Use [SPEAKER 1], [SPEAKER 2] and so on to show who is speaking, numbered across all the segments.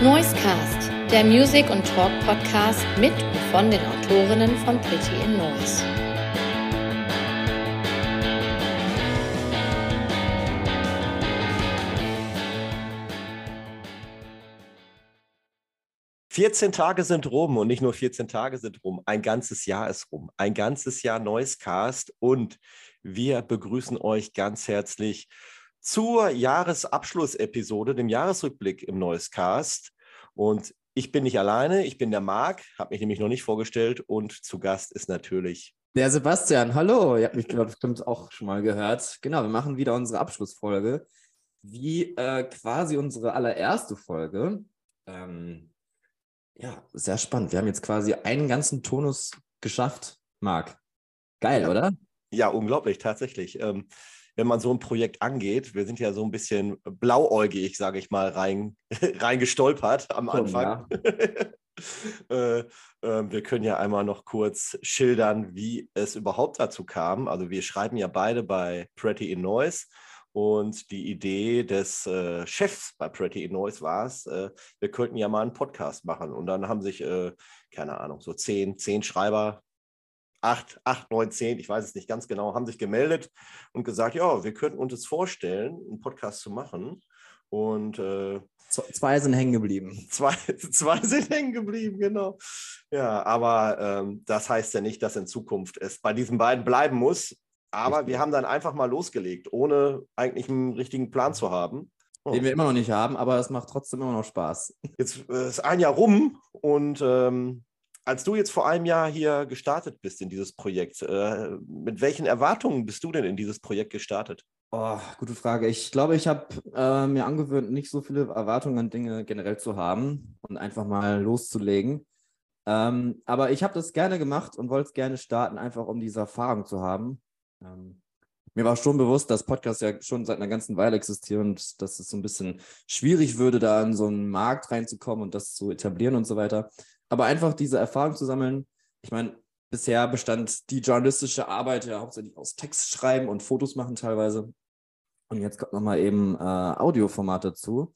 [SPEAKER 1] Noisecast, der Music- und Talk-Podcast mit und von den Autorinnen von Pretty in Noise.
[SPEAKER 2] Vierzehn Tage sind rum und nicht nur 14 Tage sind rum, ein ganzes Jahr ist rum. Ein ganzes Jahr Noisecast und wir begrüßen euch ganz herzlich zur Jahresabschlussepisode, dem Jahresrückblick im Noisecast. Und ich bin nicht alleine, ich bin der Marc, habe mich nämlich noch nicht vorgestellt und zu Gast ist natürlich
[SPEAKER 3] der Sebastian. Hallo, ihr habt mich bestimmt auch schon mal gehört. Genau, wir machen wieder unsere Abschlussfolge, wie äh, quasi unsere allererste Folge. Ähm, ja, sehr spannend. Wir haben jetzt quasi einen ganzen Tonus geschafft, Marc. Geil,
[SPEAKER 2] ja.
[SPEAKER 3] oder?
[SPEAKER 2] Ja, unglaublich, tatsächlich. Ähm, wenn man so ein Projekt angeht, wir sind ja so ein bisschen blauäugig, sage ich mal, rein, reingestolpert am Anfang. Ja. äh, äh, wir können ja einmal noch kurz schildern, wie es überhaupt dazu kam. Also wir schreiben ja beide bei Pretty in Noise. Und die Idee des äh, Chefs bei Pretty in Noise war es, äh, wir könnten ja mal einen Podcast machen. Und dann haben sich, äh, keine Ahnung, so zehn, zehn Schreiber acht, acht, neun, zehn, ich weiß es nicht ganz genau, haben sich gemeldet und gesagt, ja, wir könnten uns vorstellen, einen Podcast zu machen. Und äh,
[SPEAKER 3] zwei sind hängen geblieben.
[SPEAKER 2] Zwei, zwei sind hängen geblieben, genau. Ja, aber ähm, das heißt ja nicht, dass in Zukunft es bei diesen beiden bleiben muss. Aber wir haben dann einfach mal losgelegt, ohne eigentlich einen richtigen Plan zu haben.
[SPEAKER 3] Oh. Den wir immer noch nicht haben, aber es macht trotzdem immer noch Spaß.
[SPEAKER 2] Jetzt äh, ist ein Jahr rum und ähm, als du jetzt vor einem Jahr hier gestartet bist in dieses Projekt, äh, mit welchen Erwartungen bist du denn in dieses Projekt gestartet?
[SPEAKER 3] Oh, gute Frage. Ich glaube, ich habe äh, mir angewöhnt, nicht so viele Erwartungen an Dinge generell zu haben und einfach mal loszulegen. Ähm, aber ich habe das gerne gemacht und wollte es gerne starten, einfach um diese Erfahrung zu haben. Ähm, mir war schon bewusst, dass Podcasts ja schon seit einer ganzen Weile existieren und dass es so ein bisschen schwierig würde, da in so einen Markt reinzukommen und das zu etablieren und so weiter. Aber einfach diese Erfahrung zu sammeln. Ich meine, bisher bestand die journalistische Arbeit ja hauptsächlich aus Text schreiben und Fotos machen teilweise. Und jetzt kommt nochmal eben äh, Audioformat dazu.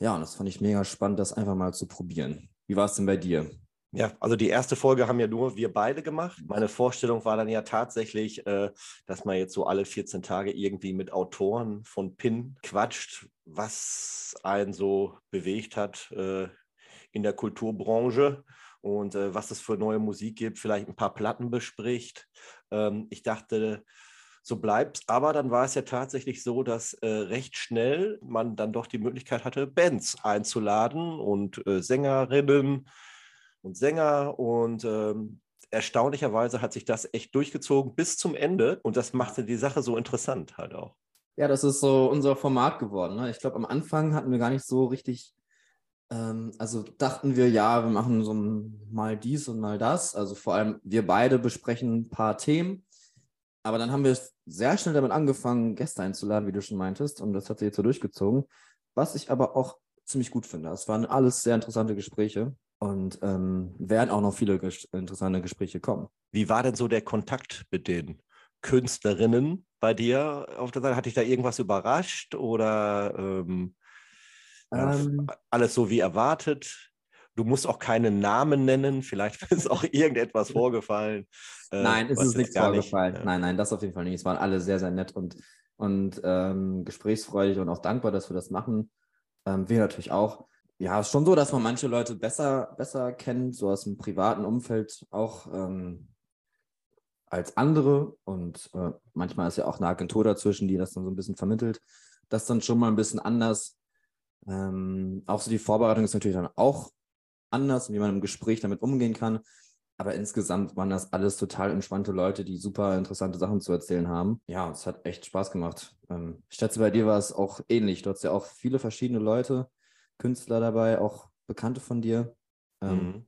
[SPEAKER 3] Ja, und das fand ich mega spannend, das einfach mal zu probieren. Wie war es denn bei dir?
[SPEAKER 2] Ja, also die erste Folge haben ja nur wir beide gemacht. Meine Vorstellung war dann ja tatsächlich, äh, dass man jetzt so alle 14 Tage irgendwie mit Autoren von PIN quatscht, was einen so bewegt hat, äh, in der Kulturbranche und äh, was es für neue Musik gibt, vielleicht ein paar Platten bespricht. Ähm, ich dachte, so bleibt Aber dann war es ja tatsächlich so, dass äh, recht schnell man dann doch die Möglichkeit hatte, Bands einzuladen und äh, Sängerinnen und Sänger. Und ähm, erstaunlicherweise hat sich das echt durchgezogen bis zum Ende. Und das machte die Sache so interessant halt auch.
[SPEAKER 3] Ja, das ist so unser Format geworden. Ne? Ich glaube, am Anfang hatten wir gar nicht so richtig also dachten wir, ja, wir machen so mal dies und mal das. Also vor allem wir beide besprechen ein paar Themen. Aber dann haben wir sehr schnell damit angefangen, Gäste einzuladen, wie du schon meintest. Und das hat sich jetzt so durchgezogen. Was ich aber auch ziemlich gut finde. Es waren alles sehr interessante Gespräche und ähm, werden auch noch viele ges interessante Gespräche kommen.
[SPEAKER 2] Wie war denn so der Kontakt mit den Künstlerinnen bei dir auf der Seite? Hat dich da irgendwas überrascht oder ähm, ähm, alles so wie erwartet. Du musst auch keinen Namen nennen. Vielleicht ist auch irgendetwas vorgefallen.
[SPEAKER 3] Äh, nein, es ist nichts vorgefallen. Nicht, ja. Nein, nein, das auf jeden Fall nicht. Es waren alle sehr, sehr nett und, und ähm, gesprächsfreudig und auch dankbar, dass wir das machen. Ähm, wir natürlich auch. Ja, es ist schon so, dass man manche Leute besser, besser kennt, so aus dem privaten Umfeld auch ähm, als andere. Und äh, manchmal ist ja auch eine Agentur dazwischen, die das dann so ein bisschen vermittelt. Das dann schon mal ein bisschen anders. Ähm, auch so die Vorbereitung ist natürlich dann auch anders, wie man im Gespräch damit umgehen kann. Aber insgesamt waren das alles total entspannte Leute, die super interessante Sachen zu erzählen haben. Ja, es hat echt Spaß gemacht. Ähm, ich schätze, bei dir war es auch ähnlich. Du hast ja auch viele verschiedene Leute, Künstler dabei, auch Bekannte von dir. Ähm,
[SPEAKER 2] mhm.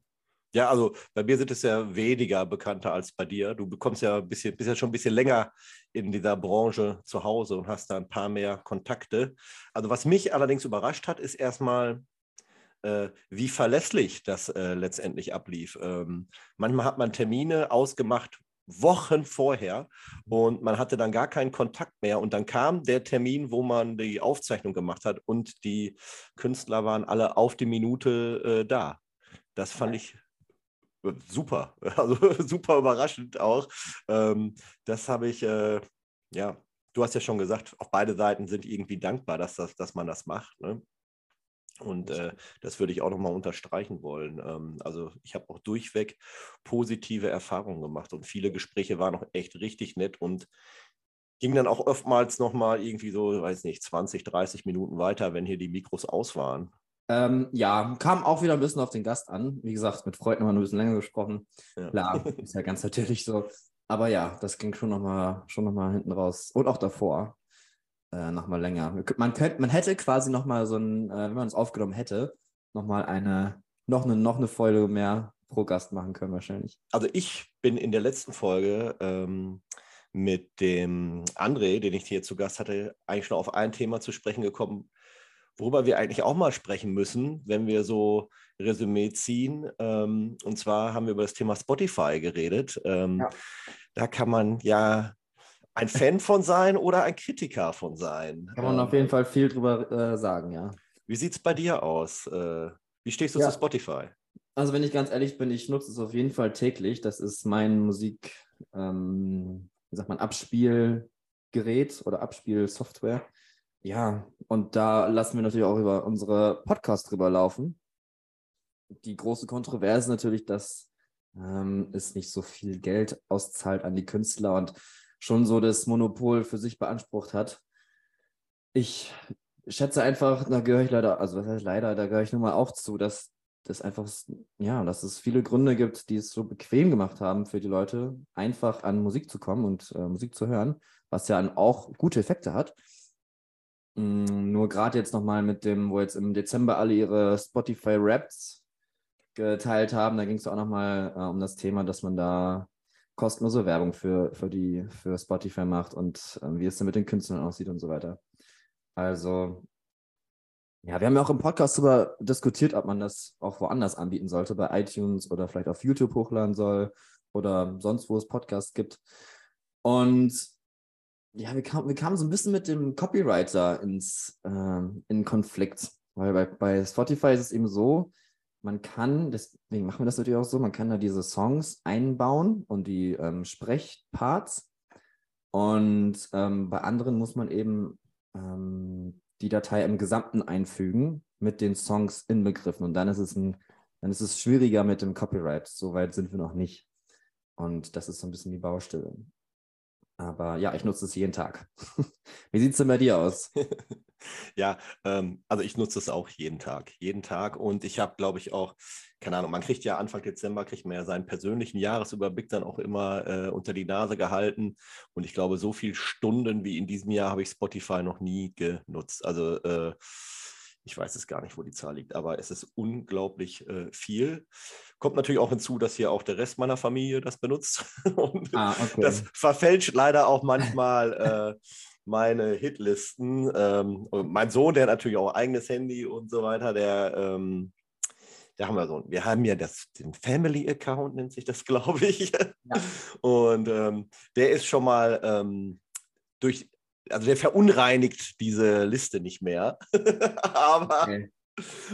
[SPEAKER 2] Ja, also bei mir sind es ja weniger bekannter als bei dir. Du bekommst ja ein bisschen, bist ja schon ein bisschen länger in dieser Branche zu Hause und hast da ein paar mehr Kontakte. Also was mich allerdings überrascht hat, ist erstmal, äh, wie verlässlich das äh, letztendlich ablief. Ähm, manchmal hat man Termine ausgemacht, Wochen vorher und man hatte dann gar keinen Kontakt mehr. Und dann kam der Termin, wo man die Aufzeichnung gemacht hat und die Künstler waren alle auf die Minute äh, da. Das fand ich super, also super überraschend auch. Ähm, das habe ich, äh, ja, du hast ja schon gesagt, auch beide Seiten sind irgendwie dankbar, dass, das, dass man das macht. Ne? Und äh, das würde ich auch nochmal unterstreichen wollen. Ähm, also ich habe auch durchweg positive Erfahrungen gemacht und viele Gespräche waren auch echt richtig nett und ging dann auch oftmals nochmal irgendwie so, weiß nicht, 20, 30 Minuten weiter, wenn hier die Mikros aus waren.
[SPEAKER 3] Ähm, ja, kam auch wieder ein bisschen auf den Gast an. Wie gesagt, mit haben wir ein bisschen länger gesprochen. Ja. Klar, ist ja ganz natürlich so. Aber ja, das ging schon nochmal schon noch mal hinten raus. Und auch davor äh, nochmal länger. Man, könnte, man hätte quasi nochmal so ein, äh, wenn man es aufgenommen hätte, nochmal eine, noch eine, noch eine Folge mehr pro Gast machen können wahrscheinlich.
[SPEAKER 2] Also ich bin in der letzten Folge ähm, mit dem André, den ich hier zu Gast hatte, eigentlich schon auf ein Thema zu sprechen gekommen, worüber wir eigentlich auch mal sprechen müssen, wenn wir so Resümee ziehen. Ähm, und zwar haben wir über das Thema Spotify geredet. Ähm, ja. Da kann man ja ein Fan von sein oder ein Kritiker von sein.
[SPEAKER 3] Kann man auf jeden Fall viel drüber äh, sagen, ja.
[SPEAKER 2] Wie sieht es bei dir aus? Äh, wie stehst du ja. zu Spotify?
[SPEAKER 3] Also, wenn ich ganz ehrlich bin, ich nutze es auf jeden Fall täglich. Das ist mein Musik, ähm, wie sagt man, Abspielgerät oder Abspielsoftware. Ja, und da lassen wir natürlich auch über unsere Podcasts drüber laufen. Die große Kontroverse natürlich, dass ähm, es nicht so viel Geld auszahlt an die Künstler und schon so das Monopol für sich beansprucht hat. Ich schätze einfach, da gehöre ich leider, also was heißt leider, da gehöre ich nun mal auch zu, dass das einfach, ja, dass es viele Gründe gibt, die es so bequem gemacht haben für die Leute, einfach an Musik zu kommen und äh, Musik zu hören, was ja auch gute Effekte hat. Mm, nur gerade jetzt nochmal mit dem, wo jetzt im Dezember alle ihre Spotify Raps geteilt haben, da ging es auch nochmal äh, um das Thema, dass man da kostenlose Werbung für, für, die, für Spotify macht und ähm, wie es dann mit den Künstlern aussieht und so weiter. Also, ja, wir haben ja auch im Podcast darüber diskutiert, ob man das auch woanders anbieten sollte, bei iTunes oder vielleicht auf YouTube hochladen soll oder sonst, wo es Podcasts gibt. Und ja, wir, kam, wir kamen so ein bisschen mit dem Copywriter ins, äh, in Konflikt, weil bei, bei Spotify ist es eben so, man kann, deswegen machen wir das natürlich auch so, man kann da diese Songs einbauen und die ähm, Sprechparts. Und ähm, bei anderen muss man eben ähm, die Datei im Gesamten einfügen mit den Songs inbegriffen. Und dann ist es ein, dann ist es schwieriger mit dem Copyright. Soweit sind wir noch nicht. Und das ist so ein bisschen die Baustelle. Aber ja, ich nutze es jeden Tag. Wie sieht es denn bei dir aus?
[SPEAKER 2] ja, ähm, also ich nutze es auch jeden Tag. Jeden Tag. Und ich habe, glaube ich, auch, keine Ahnung, man kriegt ja Anfang Dezember, kriegt man ja seinen persönlichen Jahresüberblick dann auch immer äh, unter die Nase gehalten. Und ich glaube, so viele Stunden wie in diesem Jahr habe ich Spotify noch nie genutzt. Also äh, ich weiß es gar nicht, wo die Zahl liegt, aber es ist unglaublich äh, viel. Kommt natürlich auch hinzu, dass hier auch der Rest meiner Familie das benutzt. Und ah, okay. das verfälscht leider auch manchmal äh, meine Hitlisten. Ähm, mein Sohn, der hat natürlich auch eigenes Handy und so weiter, der, ähm, da haben wir so, wir haben ja das, den Family Account, nennt sich das, glaube ich. Ja. Und ähm, der ist schon mal ähm, durch also der verunreinigt diese Liste nicht mehr. Aber okay.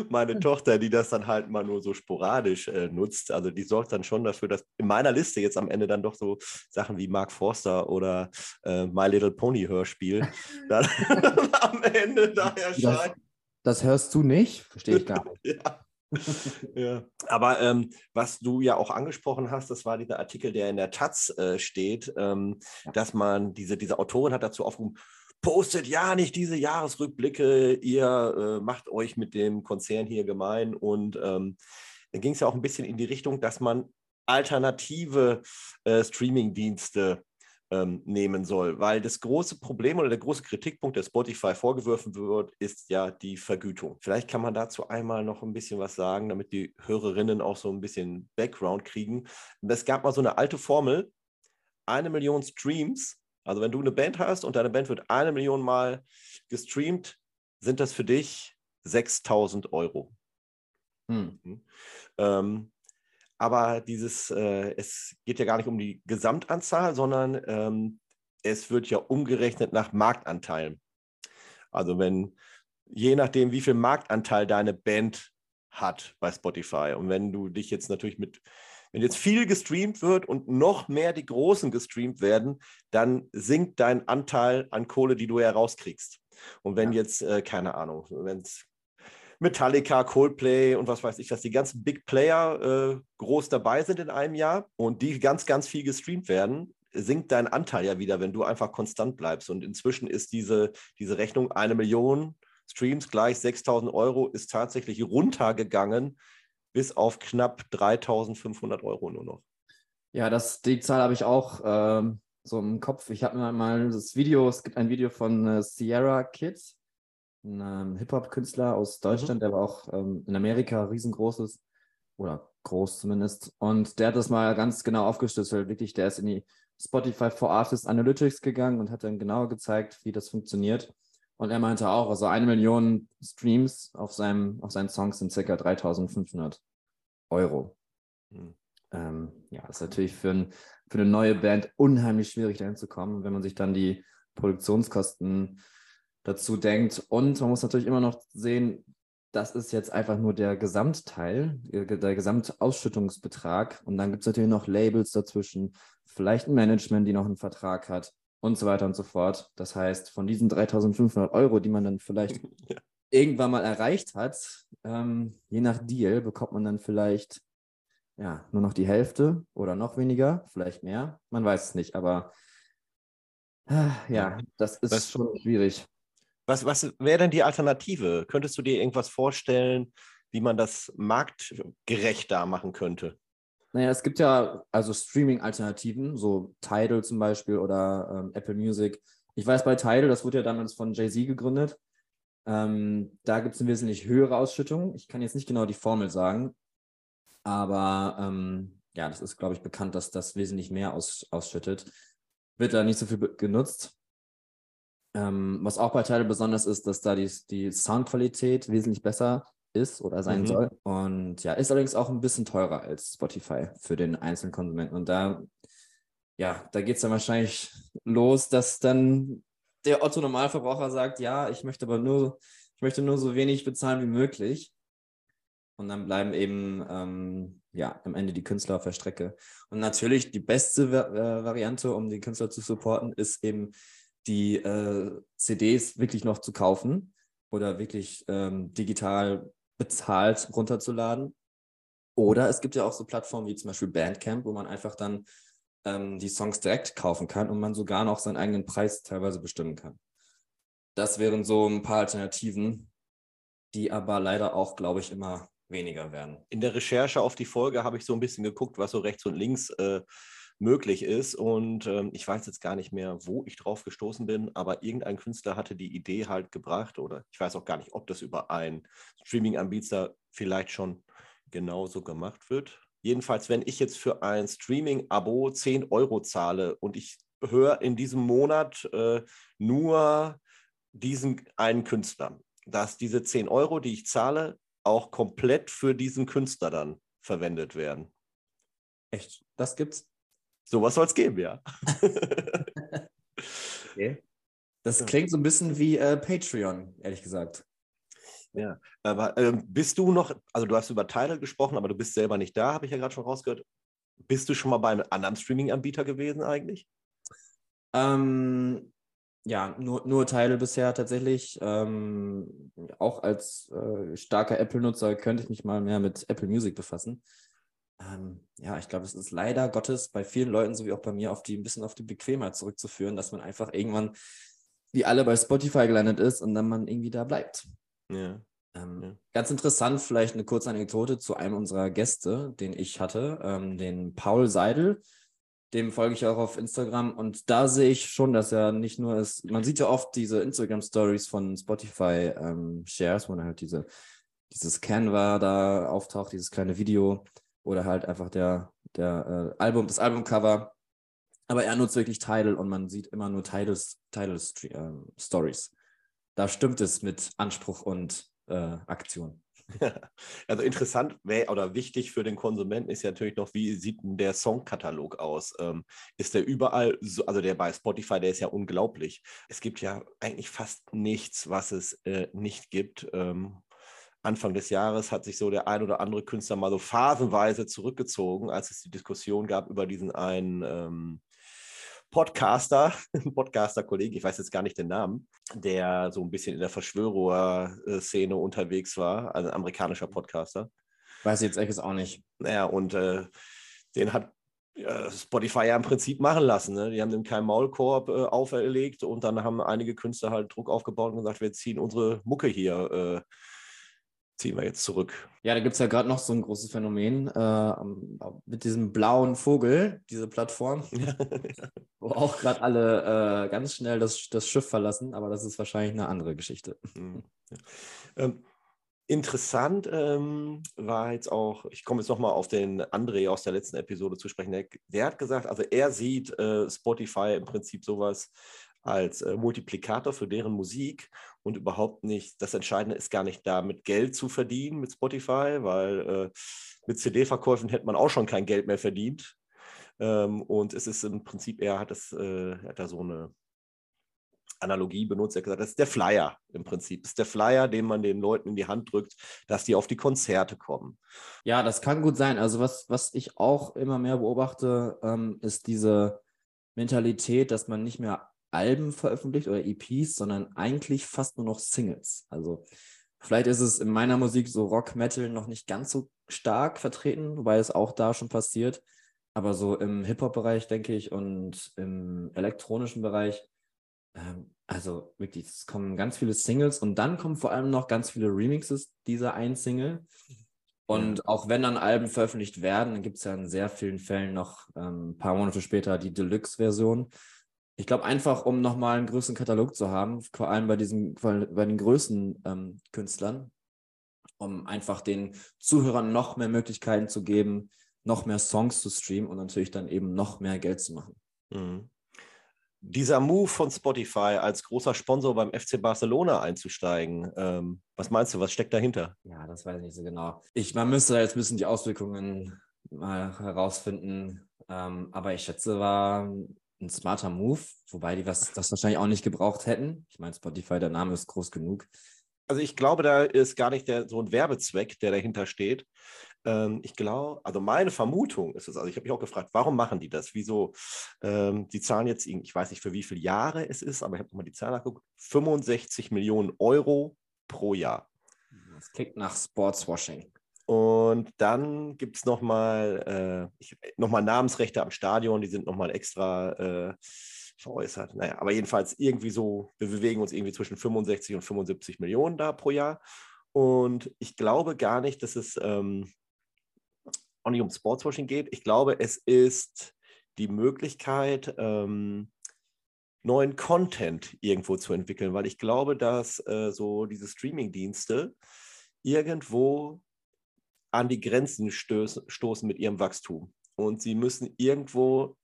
[SPEAKER 2] meine Tochter, die das dann halt mal nur so sporadisch äh, nutzt, also die sorgt dann schon dafür, dass in meiner Liste jetzt am Ende dann doch so Sachen wie Mark Forster oder äh, My Little Pony Hörspiel dann am Ende da erscheinen.
[SPEAKER 3] Das, das hörst du nicht? Verstehe ich gar nicht.
[SPEAKER 2] ja ja. Aber ähm, was du ja auch angesprochen hast, das war dieser Artikel, der in der Taz äh, steht, ähm, ja. dass man diese, diese Autorin hat dazu aufgerufen, postet ja nicht diese Jahresrückblicke, ihr äh, macht euch mit dem Konzern hier gemein. Und ähm, dann ging es ja auch ein bisschen in die Richtung, dass man alternative äh, Streaming-Dienste ähm, nehmen soll. Weil das große Problem oder der große Kritikpunkt, der Spotify vorgeworfen wird, ist ja die Vergütung. Vielleicht kann man dazu einmal noch ein bisschen was sagen, damit die Hörerinnen auch so ein bisschen Background kriegen. Es gab mal so eine alte Formel, eine Million Streams. Also wenn du eine Band hast und deine Band wird eine Million Mal gestreamt, sind das für dich 6000 Euro. Hm. Ähm, aber dieses, äh, es geht ja gar nicht um die Gesamtanzahl, sondern ähm, es wird ja umgerechnet nach Marktanteilen. Also wenn, je nachdem, wie viel Marktanteil deine Band hat bei Spotify und wenn du dich jetzt natürlich mit wenn jetzt viel gestreamt wird und noch mehr die Großen gestreamt werden, dann sinkt dein Anteil an Kohle, die du herauskriegst. Und wenn ja. jetzt, äh, keine Ahnung, wenn es Metallica, Coldplay und was weiß ich, dass die ganzen Big Player äh, groß dabei sind in einem Jahr und die ganz, ganz viel gestreamt werden, sinkt dein Anteil ja wieder, wenn du einfach konstant bleibst. Und inzwischen ist diese, diese Rechnung eine Million Streams gleich 6000 Euro ist tatsächlich runtergegangen bis auf knapp 3500 Euro nur noch.
[SPEAKER 3] Ja, das, die Zahl habe ich auch ähm, so im Kopf. Ich habe mir mal das Video, es gibt ein Video von äh, Sierra Kids, ein ähm, Hip-Hop-Künstler aus mhm. Deutschland, mhm. der war auch ähm, in Amerika riesengroß ist, oder groß zumindest. Und der hat das mal ganz genau aufgeschlüsselt. Wirklich, der ist in die Spotify for Artists Analytics gegangen und hat dann genau gezeigt, wie das funktioniert. Und er meinte auch, also eine Million Streams auf, seinem, auf seinen Songs sind ca. 3500 Euro. Mhm. Ähm, ja, das ist natürlich für, ein, für eine neue Band unheimlich schwierig, dahin zu kommen, wenn man sich dann die Produktionskosten dazu denkt. Und man muss natürlich immer noch sehen, das ist jetzt einfach nur der Gesamtteil, der Gesamtausschüttungsbetrag. Und dann gibt es natürlich noch Labels dazwischen, vielleicht ein Management, die noch einen Vertrag hat und so weiter und so fort. Das heißt, von diesen 3500 Euro, die man dann vielleicht ja. irgendwann mal erreicht hat, ähm, je nach Deal bekommt man dann vielleicht ja, nur noch die Hälfte oder noch weniger, vielleicht mehr. Man weiß es nicht, aber äh, ja, das ist was, schon schwierig.
[SPEAKER 2] Was, was wäre denn die Alternative? Könntest du dir irgendwas vorstellen, wie man das marktgerechter machen könnte?
[SPEAKER 3] Naja, es gibt ja also Streaming-Alternativen, so Tidal zum Beispiel oder ähm, Apple Music. Ich weiß bei Tidal, das wurde ja damals von Jay-Z gegründet. Ähm, da gibt es eine wesentlich höhere Ausschüttung. Ich kann jetzt nicht genau die Formel sagen, aber ähm, ja, das ist, glaube ich, bekannt, dass das wesentlich mehr aus, ausschüttet. Wird da nicht so viel genutzt. Ähm, was auch bei Tidal besonders ist, dass da die, die Soundqualität wesentlich besser ist oder sein mhm. soll. Und ja, ist allerdings auch ein bisschen teurer als Spotify für den einzelnen Konsumenten. Und da, ja, da geht es dann wahrscheinlich los, dass dann der Otto Normalverbraucher sagt, ja, ich möchte aber nur, ich möchte nur so wenig bezahlen wie möglich. Und dann bleiben eben ähm, ja am Ende die Künstler auf der Strecke. Und natürlich die beste äh, Variante, um den Künstler zu supporten, ist eben die äh, CDs wirklich noch zu kaufen oder wirklich ähm, digital bezahlt runterzuladen. Oder es gibt ja auch so Plattformen wie zum Beispiel Bandcamp, wo man einfach dann ähm, die Songs direkt kaufen kann und man sogar noch seinen eigenen Preis teilweise bestimmen kann. Das wären so ein paar Alternativen, die aber leider auch, glaube ich, immer weniger werden.
[SPEAKER 2] In der Recherche auf die Folge habe ich so ein bisschen geguckt, was so rechts und links äh, möglich ist. Und ähm, ich weiß jetzt gar nicht mehr, wo ich drauf gestoßen bin, aber irgendein Künstler hatte die Idee halt gebracht oder ich weiß auch gar nicht, ob das über einen Streaming-Anbieter vielleicht schon genauso gemacht wird. Jedenfalls, wenn ich jetzt für ein Streaming-Abo 10 Euro zahle und ich höre in diesem Monat äh, nur diesen einen Künstler, dass diese 10 Euro, die ich zahle, auch komplett für diesen Künstler dann verwendet werden.
[SPEAKER 3] Echt? Das gibt's?
[SPEAKER 2] Sowas soll es geben, ja.
[SPEAKER 3] okay. Das klingt so ein bisschen wie äh, Patreon, ehrlich gesagt.
[SPEAKER 2] Ja, aber ähm, bist du noch, also du hast über Tidal gesprochen, aber du bist selber nicht da, habe ich ja gerade schon rausgehört. Bist du schon mal bei einem anderen Streaming-Anbieter gewesen eigentlich?
[SPEAKER 3] Ähm, ja, nur, nur Tidal bisher tatsächlich. Ähm, auch als äh, starker Apple-Nutzer könnte ich mich mal mehr mit Apple Music befassen. Ähm, ja, ich glaube, es ist leider Gottes bei vielen Leuten, so wie auch bei mir, auf die ein bisschen auf die Bequemheit zurückzuführen, dass man einfach irgendwann wie alle bei Spotify gelandet ist und dann man irgendwie da bleibt. Ja. Ähm, ja. Ganz interessant, vielleicht eine kurze Anekdote zu einem unserer Gäste, den ich hatte, ähm, den Paul Seidel. Dem folge ich auch auf Instagram und da sehe ich schon, dass er nicht nur ist, man sieht ja oft diese Instagram-Stories von Spotify ähm, Shares, wo dann halt diese, dieses Canva da auftaucht, dieses kleine Video oder halt einfach der, der äh, Album, das Albumcover. Aber er nutzt wirklich Title und man sieht immer nur Titles, Titles äh, Stories. Da stimmt es mit Anspruch und äh, Aktion.
[SPEAKER 2] Also interessant oder wichtig für den Konsumenten ist ja natürlich noch, wie sieht denn der Songkatalog aus? Ähm, ist der überall, so, also der bei Spotify, der ist ja unglaublich. Es gibt ja eigentlich fast nichts, was es äh, nicht gibt. Ähm, Anfang des Jahres hat sich so der ein oder andere Künstler mal so phasenweise zurückgezogen, als es die Diskussion gab über diesen einen ähm, Podcaster, Podcaster-Kollege, ich weiß jetzt gar nicht den Namen, der so ein bisschen in der Verschwörer-Szene unterwegs war, also ein amerikanischer Podcaster.
[SPEAKER 3] Weiß ich jetzt echt auch nicht.
[SPEAKER 2] Naja, und äh, den hat Spotify ja im Prinzip machen lassen. Ne? Die haben ihm keinen Maulkorb äh, auferlegt und dann haben einige Künstler halt Druck aufgebaut und gesagt, wir ziehen unsere Mucke hier äh, ziehen wir jetzt zurück.
[SPEAKER 3] Ja, da gibt es ja gerade noch so ein großes Phänomen äh, mit diesem blauen Vogel, diese Plattform, wo auch gerade alle äh, ganz schnell das, das Schiff verlassen, aber das ist wahrscheinlich eine andere Geschichte. Mhm.
[SPEAKER 2] Ähm, interessant ähm, war jetzt auch, ich komme jetzt nochmal auf den André aus der letzten Episode zu sprechen, der, der hat gesagt, also er sieht äh, Spotify im Prinzip sowas als äh, Multiplikator für deren Musik und überhaupt nicht, das Entscheidende ist gar nicht damit Geld zu verdienen mit Spotify, weil äh, mit CD-Verkäufen hätte man auch schon kein Geld mehr verdient. Ähm, und es ist im Prinzip, er hat, das, äh, hat da so eine Analogie benutzt, er hat gesagt, das ist der Flyer im Prinzip. Das ist der Flyer, den man den Leuten in die Hand drückt, dass die auf die Konzerte kommen.
[SPEAKER 3] Ja, das kann gut sein. Also was, was ich auch immer mehr beobachte, ähm, ist diese Mentalität, dass man nicht mehr Alben veröffentlicht oder EPs, sondern eigentlich fast nur noch Singles. Also vielleicht ist es in meiner Musik so Rock, Metal noch nicht ganz so stark vertreten, wobei es auch da schon passiert. Aber so im Hip-Hop-Bereich, denke ich, und im elektronischen Bereich, ähm, also wirklich, es kommen ganz viele Singles und dann kommen vor allem noch ganz viele Remixes dieser einen Single. Und auch wenn dann Alben veröffentlicht werden, dann gibt es ja in sehr vielen Fällen noch ähm, ein paar Monate später die Deluxe-Version. Ich glaube einfach, um nochmal einen größeren Katalog zu haben, vor allem bei diesen, bei den größten ähm, Künstlern, um einfach den Zuhörern noch mehr Möglichkeiten zu geben, noch mehr Songs zu streamen und natürlich dann eben noch mehr Geld zu machen. Mhm.
[SPEAKER 2] Dieser Move von Spotify als großer Sponsor beim FC Barcelona einzusteigen, ähm, was meinst du, was steckt dahinter?
[SPEAKER 3] Ja, das weiß ich nicht so genau. Ich, man müsste da jetzt ein bisschen die Auswirkungen mal herausfinden. Ähm, aber ich schätze, war ein smarter Move, wobei die was, das wahrscheinlich auch nicht gebraucht hätten. Ich meine, Spotify, der Name ist groß genug.
[SPEAKER 2] Also ich glaube, da ist gar nicht der, so ein Werbezweck, der dahinter steht. Ähm, ich glaube, also meine Vermutung ist es, also ich habe mich auch gefragt, warum machen die das? Wieso? Ähm, die zahlen jetzt, ich weiß nicht, für wie viele Jahre es ist, aber ich habe mal die Zahl nachgeguckt, 65 Millionen Euro pro Jahr.
[SPEAKER 3] Das klingt nach Sportswashing.
[SPEAKER 2] Und dann gibt es nochmal äh, noch Namensrechte am Stadion, die sind nochmal extra äh, veräußert. Naja, aber jedenfalls irgendwie so, wir bewegen uns irgendwie zwischen 65 und 75 Millionen da pro Jahr. Und ich glaube gar nicht, dass es ähm, auch nicht um Sportswashing geht. Ich glaube, es ist die Möglichkeit, ähm, neuen Content irgendwo zu entwickeln, weil ich glaube, dass äh, so diese Streaming-Dienste irgendwo an die Grenzen stoßen mit ihrem Wachstum. Und sie müssen irgendwo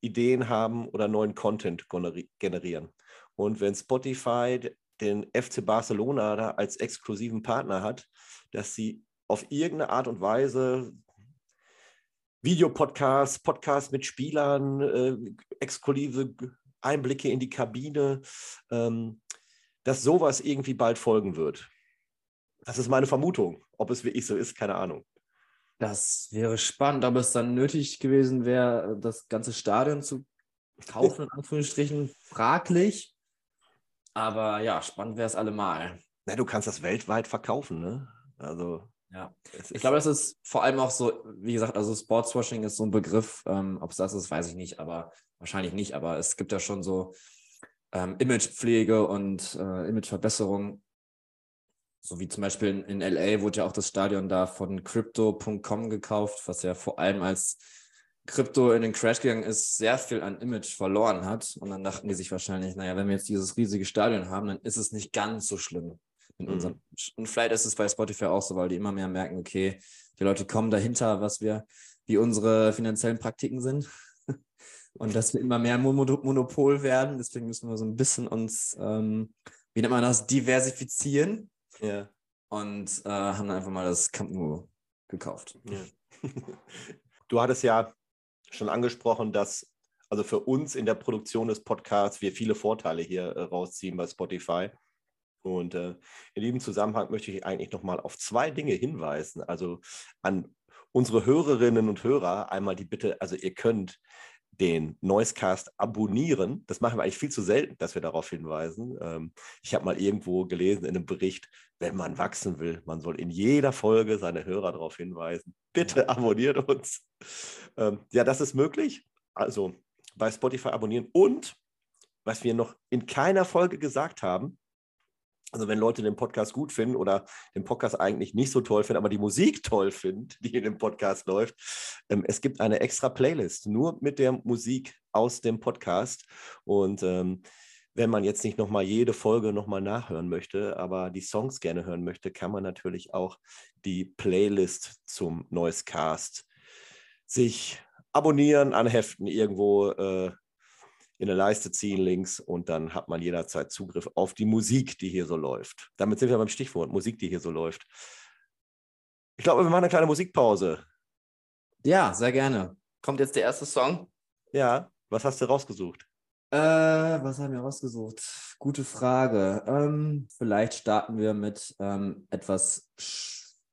[SPEAKER 2] Ideen haben oder neuen Content generieren. Und wenn Spotify den FC Barcelona da als exklusiven Partner hat, dass sie auf irgendeine Art und Weise Videopodcasts, Podcasts mit Spielern, äh, exklusive Einblicke in die Kabine, ähm, dass sowas irgendwie bald folgen wird. Das ist meine Vermutung. Ob es wirklich so ist, keine Ahnung.
[SPEAKER 3] Das wäre spannend, ob es dann nötig gewesen wäre, das ganze Stadion zu kaufen, in Anführungsstrichen, fraglich. Aber ja, spannend wäre es allemal.
[SPEAKER 2] Na, du kannst das weltweit verkaufen, ne? Also.
[SPEAKER 3] Ja, ich glaube, das ist vor allem auch so, wie gesagt, also Sportswashing ist so ein Begriff. Ähm, Ob es das ist, weiß ich nicht, aber wahrscheinlich nicht. Aber es gibt ja schon so ähm, Imagepflege und äh, Imageverbesserung so wie zum Beispiel in, in LA wurde ja auch das Stadion da von Crypto.com gekauft, was ja vor allem als Krypto in den Crash gegangen ist, sehr viel an Image verloren hat. Und dann dachten die sich wahrscheinlich, naja, wenn wir jetzt dieses riesige Stadion haben, dann ist es nicht ganz so schlimm in mhm. unserem. Und vielleicht ist es bei Spotify auch so, weil die immer mehr merken, okay, die Leute kommen dahinter, was wir, wie unsere finanziellen Praktiken sind. Und dass wir immer mehr Monopol werden. Deswegen müssen wir so ein bisschen uns, ähm, wie nennt man das, diversifizieren.
[SPEAKER 2] Ja.
[SPEAKER 3] und äh, haben dann einfach mal das Camp Nou gekauft. Ja.
[SPEAKER 2] Du hattest ja schon angesprochen, dass also für uns in der Produktion des Podcasts wir viele Vorteile hier äh, rausziehen bei Spotify. Und äh, in diesem Zusammenhang möchte ich eigentlich nochmal auf zwei Dinge hinweisen. Also an unsere Hörerinnen und Hörer einmal die Bitte, also ihr könnt den Noisecast abonnieren. Das machen wir eigentlich viel zu selten, dass wir darauf hinweisen. Ähm, ich habe mal irgendwo gelesen in einem Bericht, wenn man wachsen will, man soll in jeder Folge seine Hörer darauf hinweisen. Bitte abonniert uns. Ähm, ja, das ist möglich. Also bei Spotify abonnieren. Und was wir noch in keiner Folge gesagt haben, also wenn Leute den Podcast gut finden oder den Podcast eigentlich nicht so toll finden, aber die Musik toll finden, die in dem Podcast läuft, ähm, es gibt eine extra Playlist nur mit der Musik aus dem Podcast. Und ähm, wenn man jetzt nicht nochmal jede Folge nochmal nachhören möchte, aber die Songs gerne hören möchte, kann man natürlich auch die Playlist zum Noise Cast sich abonnieren, anheften, irgendwo äh, in eine Leiste ziehen links und dann hat man jederzeit Zugriff auf die Musik, die hier so läuft. Damit sind wir beim Stichwort Musik, die hier so läuft. Ich glaube, wir machen eine kleine Musikpause.
[SPEAKER 3] Ja, sehr gerne. Kommt jetzt der erste Song?
[SPEAKER 2] Ja, was hast du rausgesucht?
[SPEAKER 3] Äh, was haben wir rausgesucht? Gute Frage. Ähm, vielleicht starten wir mit ähm, etwas,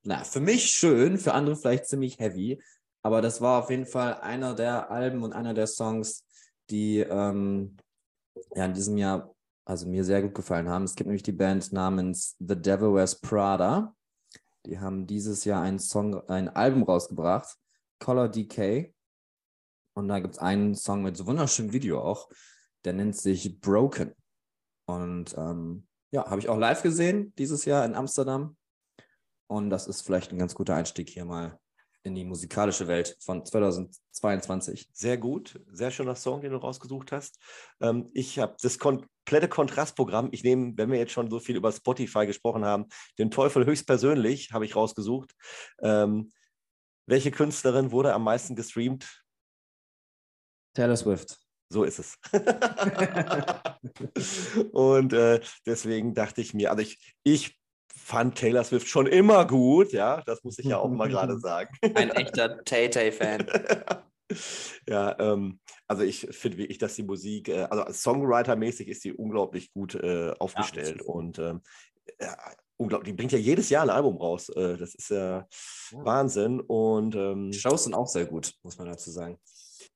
[SPEAKER 3] na, für mich schön, für andere vielleicht ziemlich heavy. Aber das war auf jeden Fall einer der Alben und einer der Songs, die ähm, ja in diesem Jahr also mir sehr gut gefallen haben. Es gibt nämlich die Band namens The Devil Wears Prada. Die haben dieses Jahr einen Song, ein Album rausgebracht, Color Decay. Und da gibt es einen Song mit so wunderschönem Video auch, der nennt sich Broken. Und ähm, ja, habe ich auch live gesehen dieses Jahr in Amsterdam. Und das ist vielleicht ein ganz guter Einstieg hier mal in die musikalische Welt von 2022.
[SPEAKER 2] Sehr gut, sehr schöner Song, den du rausgesucht hast. Ähm, ich habe das komplette Kontrastprogramm. Ich nehme, wenn wir jetzt schon so viel über Spotify gesprochen haben, den Teufel höchstpersönlich habe ich rausgesucht. Ähm, welche Künstlerin wurde am meisten gestreamt?
[SPEAKER 3] Taylor Swift.
[SPEAKER 2] So ist es. und äh, deswegen dachte ich mir, also ich, ich fand Taylor Swift schon immer gut, ja, das muss ich ja auch mal gerade sagen.
[SPEAKER 3] Ein echter Tay-Tay-Fan.
[SPEAKER 2] ja, ähm, also ich finde wirklich, dass die Musik, äh, also Songwriter-mäßig ist die unglaublich gut äh, aufgestellt ja, und ähm, ja, unglaublich, die bringt ja jedes Jahr ein Album raus. Äh, das ist ja, ja. Wahnsinn und ähm,
[SPEAKER 3] die Shows sind auch sehr gut, muss man dazu sagen.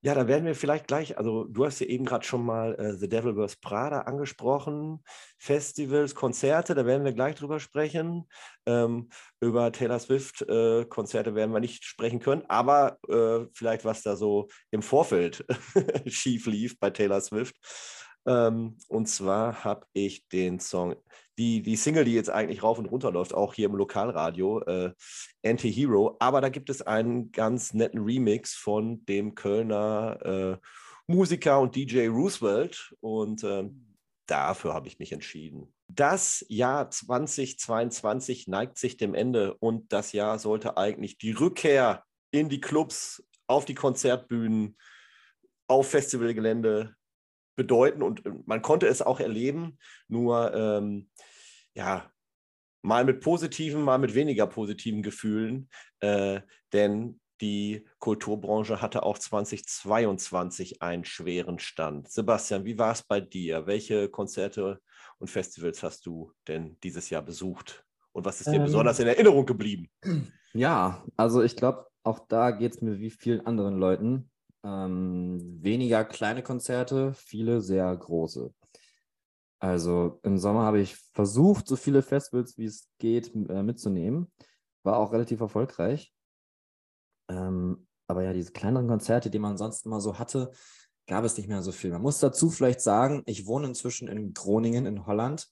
[SPEAKER 2] Ja, da werden wir vielleicht gleich, also du hast ja eben gerade schon mal äh, The Devil Wears Prada angesprochen, Festivals, Konzerte, da werden wir gleich drüber sprechen. Ähm, über Taylor Swift äh, Konzerte werden wir nicht sprechen können, aber äh, vielleicht was da so im Vorfeld schief lief bei Taylor Swift. Ähm, und zwar habe ich den Song, die, die Single, die jetzt eigentlich rauf und runter läuft, auch hier im Lokalradio, äh, Anti-Hero. Aber da gibt es einen ganz netten Remix von dem Kölner äh, Musiker und DJ Roosevelt. Und äh, dafür habe ich mich entschieden. Das Jahr 2022 neigt sich dem Ende und das Jahr sollte eigentlich die Rückkehr in die Clubs, auf die Konzertbühnen, auf Festivalgelände bedeuten und äh, man konnte es auch erleben, nur ähm, ja, mal mit positiven, mal mit weniger positiven Gefühlen, äh, denn die Kulturbranche hatte auch 2022 einen schweren Stand. Sebastian, wie war es bei dir? Welche Konzerte und Festivals hast du denn dieses Jahr besucht? Und was ist dir ähm, besonders in Erinnerung geblieben?
[SPEAKER 3] Ja, also ich glaube, auch da geht es mir wie vielen anderen Leuten. Ähm, weniger kleine Konzerte, viele sehr große. Also im Sommer habe ich versucht, so viele Festivals wie es geht äh, mitzunehmen. War auch relativ erfolgreich. Ähm, aber ja, diese kleineren Konzerte, die man sonst immer so hatte, gab es nicht mehr so viel. Man muss dazu vielleicht sagen, ich wohne inzwischen in Groningen in Holland.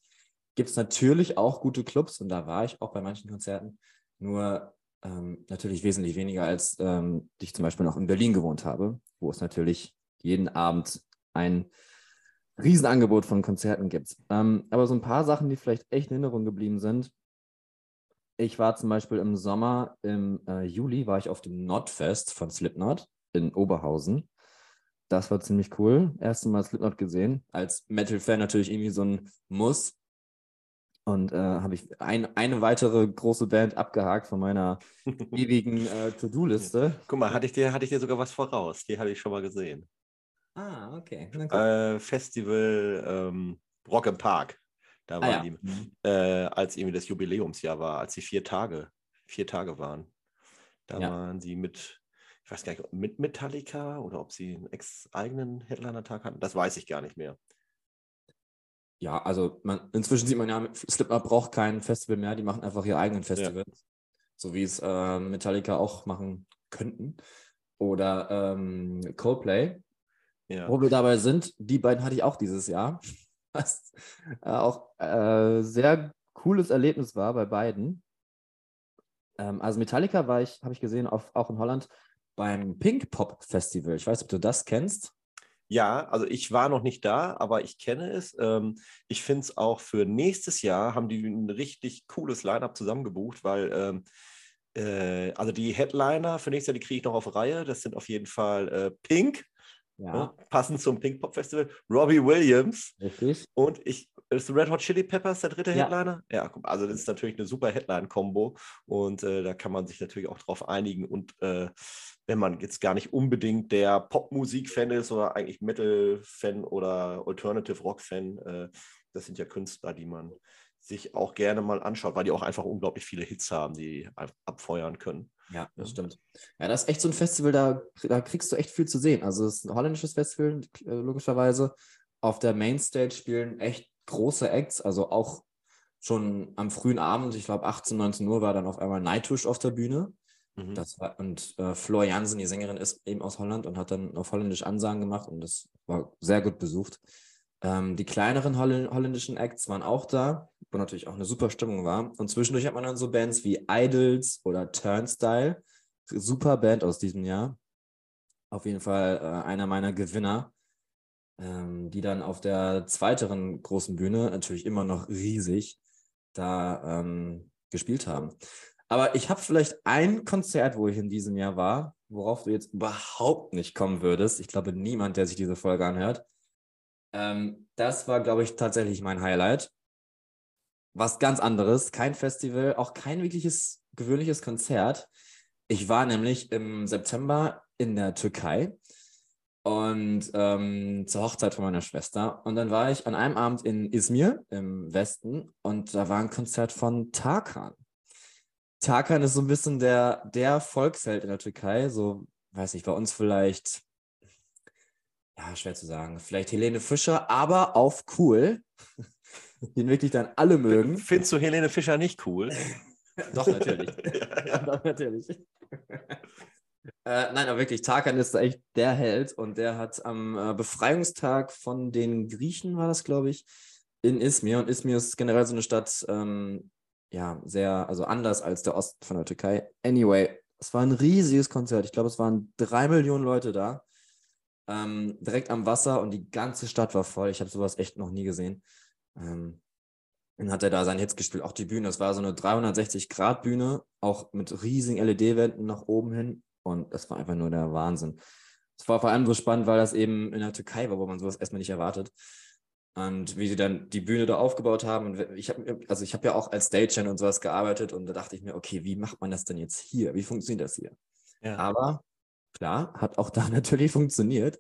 [SPEAKER 3] Gibt es natürlich auch gute Clubs und da war ich auch bei manchen Konzerten. Nur ähm, natürlich wesentlich weniger, als ähm, ich zum Beispiel noch in Berlin gewohnt habe, wo es natürlich jeden Abend ein Riesenangebot von Konzerten gibt. Ähm, aber so ein paar Sachen, die vielleicht echt in Erinnerung geblieben sind. Ich war zum Beispiel im Sommer, im äh, Juli, war ich auf dem Nordfest von Slipknot in Oberhausen. Das war ziemlich cool. Erstes Mal Slipknot gesehen. Als Metal-Fan natürlich irgendwie so ein Muss. Und äh, habe ich ein, eine weitere große Band abgehakt von meiner ewigen äh, To-Do-Liste.
[SPEAKER 2] Guck mal, hatte ich, dir, hatte ich dir sogar was voraus. Die hatte ich schon mal gesehen.
[SPEAKER 3] Ah, okay.
[SPEAKER 2] Äh, Festival ähm, Rock im Park. Da ah, waren ja. die, mhm. äh, als irgendwie das Jubiläumsjahr war, als sie vier Tage, vier Tage waren. Da ja. waren sie mit, ich weiß gar nicht, mit Metallica oder ob sie einen ex eigenen Headliner-Tag hatten. Das weiß ich gar nicht mehr.
[SPEAKER 3] Ja, also man, inzwischen sieht man ja, Slipknot braucht kein Festival mehr, die machen einfach ihr eigenen Festival. Ja. So wie es äh, Metallica auch machen könnten. Oder ähm, Coldplay. Ja. Wo wir dabei sind, die beiden hatte ich auch dieses Jahr. Was äh, auch äh, sehr cooles Erlebnis war bei beiden. Ähm, also Metallica war ich, habe ich gesehen, auf, auch in Holland beim Pink Pop Festival. Ich weiß, ob du das kennst.
[SPEAKER 2] Ja, also ich war noch nicht da, aber ich kenne es. Ähm, ich finde es auch für nächstes Jahr haben die ein richtig cooles Line-up zusammengebucht, weil ähm, äh, also die Headliner für nächstes Jahr, die kriege ich noch auf Reihe. Das sind auf jeden Fall äh, Pink, ja. Ne, passend zum Pink Pop Festival, Robbie Williams.
[SPEAKER 3] Richtig.
[SPEAKER 2] Und ich, ist Red Hot Chili Peppers der dritte ja. Headliner? Ja, also das ist natürlich eine super Headline-Kombo und äh, da kann man sich natürlich auch drauf einigen und äh, wenn man jetzt gar nicht unbedingt der Popmusik-Fan ist oder eigentlich Metal-Fan oder Alternative-Rock-Fan, äh, das sind ja Künstler, die man sich auch gerne mal anschaut, weil die auch einfach unglaublich viele Hits haben, die abfeuern können.
[SPEAKER 3] Ja, das stimmt. Ja, das ist echt so ein Festival, da, da kriegst du echt viel zu sehen. Also es ist ein holländisches Festival, äh, logischerweise. Auf der Mainstage spielen echt große Acts, also auch schon am frühen Abend, ich glaube 18, 19 Uhr war dann auf einmal Nightwish auf der Bühne. Mhm. Das war, und äh, Flor Jansen, die Sängerin, ist eben aus Holland und hat dann auf Holländisch Ansagen gemacht und das war sehr gut besucht. Ähm, die kleineren Holl holländischen Acts waren auch da, wo natürlich auch eine super Stimmung war. Und zwischendurch hat man dann so Bands wie Idols oder Turnstyle. Super Band aus diesem Jahr. Auf jeden Fall äh, einer meiner Gewinner, ähm, die dann auf der zweiteren großen Bühne, natürlich immer noch riesig, da ähm, gespielt haben. Aber ich habe vielleicht ein Konzert, wo ich in diesem Jahr war, worauf du jetzt überhaupt nicht kommen würdest. Ich glaube, niemand, der sich diese Folge anhört. Ähm, das war, glaube ich, tatsächlich mein Highlight. Was ganz anderes, kein Festival, auch kein wirkliches gewöhnliches Konzert. Ich war nämlich im September in der Türkei und ähm, zur Hochzeit von meiner Schwester. Und dann war ich an einem Abend in Izmir im Westen und da war ein Konzert von Tarkan. Tarkan ist so ein bisschen der, der Volksheld in der Türkei. So, weiß nicht, bei uns vielleicht, ja, schwer zu sagen, vielleicht Helene Fischer, aber auf cool. Den wirklich dann alle mögen.
[SPEAKER 2] Findest du Helene Fischer nicht cool?
[SPEAKER 3] doch, natürlich. ja, ja. doch, natürlich. Äh, nein, aber wirklich, Tarkan ist echt der Held und der hat am äh, Befreiungstag von den Griechen, war das, glaube ich, in Izmir. Und Izmir ist generell so eine Stadt, ähm, ja, sehr, also anders als der Osten von der Türkei. Anyway, es war ein riesiges Konzert. Ich glaube, es waren drei Millionen Leute da. Ähm, direkt am Wasser und die ganze Stadt war voll. Ich habe sowas echt noch nie gesehen. Ähm, dann hat er da seine Hits gespielt. Auch die Bühne, das war so eine 360-Grad-Bühne, auch mit riesigen LED-Wänden nach oben hin. Und das war einfach nur der Wahnsinn. Es war vor allem so spannend, weil das eben in der Türkei war, wo man sowas erstmal nicht erwartet und wie sie dann die Bühne da aufgebaut haben. Und ich habe also ich habe ja auch als Stagehand und sowas gearbeitet und da dachte ich mir, okay, wie macht man das denn jetzt hier? Wie funktioniert das hier? Ja. Aber klar, hat auch da natürlich funktioniert.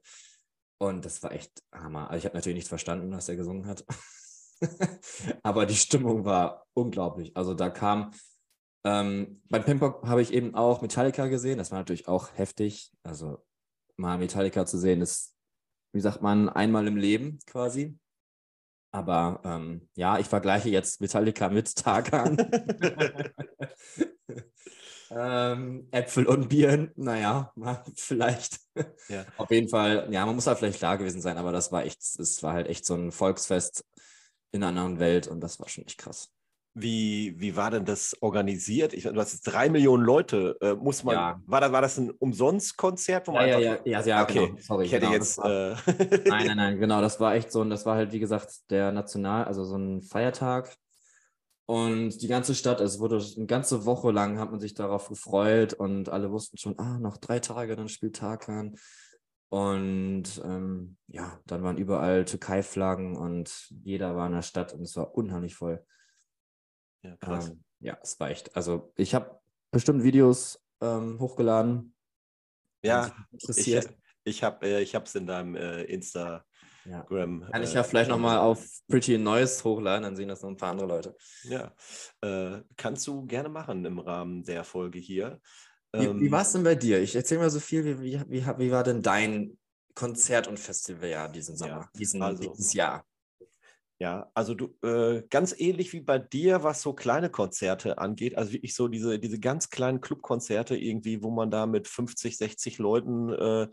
[SPEAKER 3] Und das war echt Hammer. Also ich habe natürlich nichts verstanden, was er gesungen hat. Aber die Stimmung war unglaublich. Also da kam, ähm, beim Pimpok habe ich eben auch Metallica gesehen. Das war natürlich auch heftig. Also mal Metallica zu sehen, ist, wie sagt man, einmal im Leben quasi. Aber ähm, ja, ich vergleiche jetzt Metallica mit Tarkan. ähm, Äpfel und Bier, naja, vielleicht. Ja. Auf jeden Fall, ja, man muss halt vielleicht klar gewesen sein, aber das war echt, es war halt echt so ein Volksfest in einer anderen Welt und das war schon echt krass.
[SPEAKER 2] Wie, wie war denn das organisiert? Ich, du hast jetzt drei Millionen Leute. Äh, muss man, ja. war, das, war das ein Umsonst-Konzert?
[SPEAKER 3] Ja, ja, ja, ja, ja,
[SPEAKER 2] okay. Genau. Sorry, ich hätte genau, jetzt.
[SPEAKER 3] War, äh... nein, nein, nein, genau. Das war echt so, und das war halt, wie gesagt, der National, also so ein Feiertag. Und die ganze Stadt, es wurde eine ganze Woche lang, hat man sich darauf gefreut und alle wussten schon, ah, noch drei Tage, dann spielt Tarkan. Und ähm, ja, dann waren überall Türkei-Flaggen und jeder war in der Stadt und es war unheimlich voll. Ja, krass. Ähm, ja, es war echt. Also ich habe bestimmt Videos ähm, hochgeladen.
[SPEAKER 2] Ja, interessiert. ich, ich habe äh, es in deinem äh, Instagram.
[SPEAKER 3] Ja. Kann ich ja äh, vielleicht nochmal auf Pretty Noise hochladen, dann sehen das noch ein paar andere Leute.
[SPEAKER 2] Ja, äh, kannst du gerne machen im Rahmen der Folge hier.
[SPEAKER 3] Wie, ähm, wie war es denn bei dir? Ich erzähle mal so viel, wie, wie, wie, wie war denn dein Konzert- und Festivaljahr diesen Sommer, ja, diesen, also, dieses Jahr?
[SPEAKER 2] Ja, also du äh, ganz ähnlich wie bei dir, was so kleine Konzerte angeht, also wirklich so diese, diese ganz kleinen Clubkonzerte irgendwie, wo man da mit 50, 60 Leuten äh,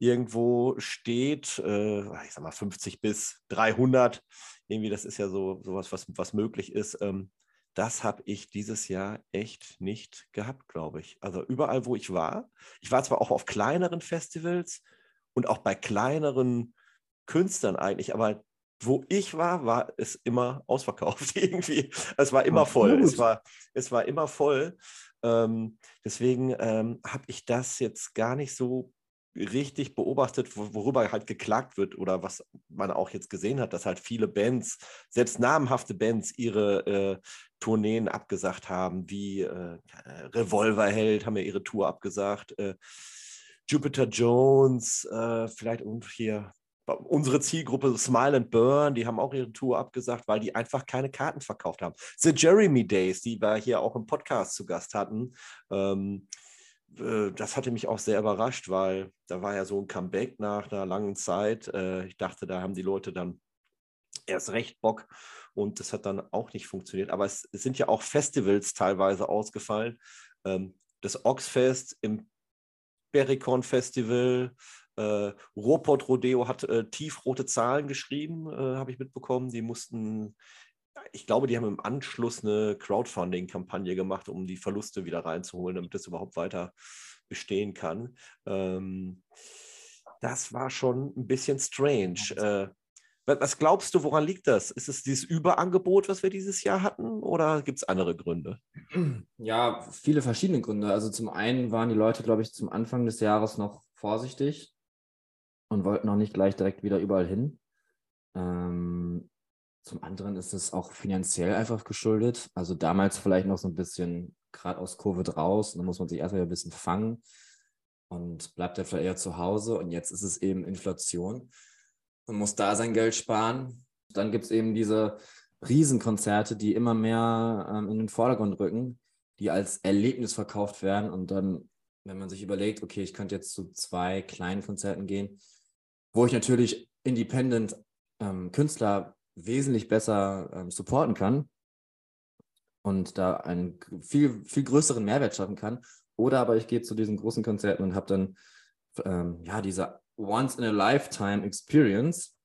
[SPEAKER 2] irgendwo steht, äh, ich sag mal 50 bis 300, irgendwie, das ist ja so sowas, was, was möglich ist. Ähm, das habe ich dieses Jahr echt nicht gehabt, glaube ich. Also überall, wo ich war, ich war zwar auch auf kleineren Festivals und auch bei kleineren Künstlern eigentlich, aber wo ich war, war es immer ausverkauft irgendwie. Es war immer voll. Es war, es war immer voll. Ähm, deswegen ähm, habe ich das jetzt gar nicht so richtig beobachtet, worüber halt geklagt wird oder was man auch jetzt gesehen hat, dass halt viele Bands, selbst namhafte Bands, ihre äh, Tourneen abgesagt haben, wie äh, Revolverheld haben ja ihre Tour abgesagt, äh, Jupiter Jones, äh, vielleicht und hier unsere Zielgruppe Smile and Burn, die haben auch ihre Tour abgesagt, weil die einfach keine Karten verkauft haben. The Jeremy Days, die wir hier auch im Podcast zu Gast hatten, ähm, äh, das hatte mich auch sehr überrascht, weil da war ja so ein Comeback nach einer langen Zeit. Äh, ich dachte, da haben die Leute dann erst recht Bock und das hat dann auch nicht funktioniert. Aber es, sind ja auch Festivals teilweise ausgefallen. Ähm, das Oxfest im Bericon Festival, äh, Ruhrpott Rodeo hat äh, tiefrote Zahlen geschrieben, äh, habe ich mitbekommen. Die mussten, ich glaube, die haben im Anschluss eine Crowdfunding-Kampagne gemacht, um die Verluste wieder reinzuholen, damit das überhaupt weiter bestehen kann. Ähm, das war schon ein bisschen strange. Äh, was glaubst du, woran liegt das? Ist es dieses Überangebot, was wir dieses Jahr hatten, oder gibt es andere Gründe?
[SPEAKER 3] Ja, viele verschiedene Gründe. Also zum einen waren die Leute, glaube ich, zum Anfang des Jahres noch vorsichtig und wollten auch nicht gleich direkt wieder überall hin. Ähm, zum anderen ist es auch finanziell einfach geschuldet. Also damals vielleicht noch so ein bisschen gerade aus Covid raus. Dann muss man sich erstmal ein bisschen fangen und bleibt ja vielleicht eher zu Hause. Und jetzt ist es eben Inflation. Man muss da sein Geld sparen. Dann gibt es eben diese Riesenkonzerte, die immer mehr ähm, in den Vordergrund rücken, die als Erlebnis verkauft werden. Und dann, wenn man sich überlegt, okay, ich könnte jetzt zu zwei kleinen Konzerten gehen, wo ich natürlich Independent ähm, Künstler wesentlich besser ähm, supporten kann und da einen viel, viel größeren Mehrwert schaffen kann. Oder aber ich gehe zu diesen großen Konzerten und habe dann ähm, ja diese Once-in-a-Lifetime-Experience.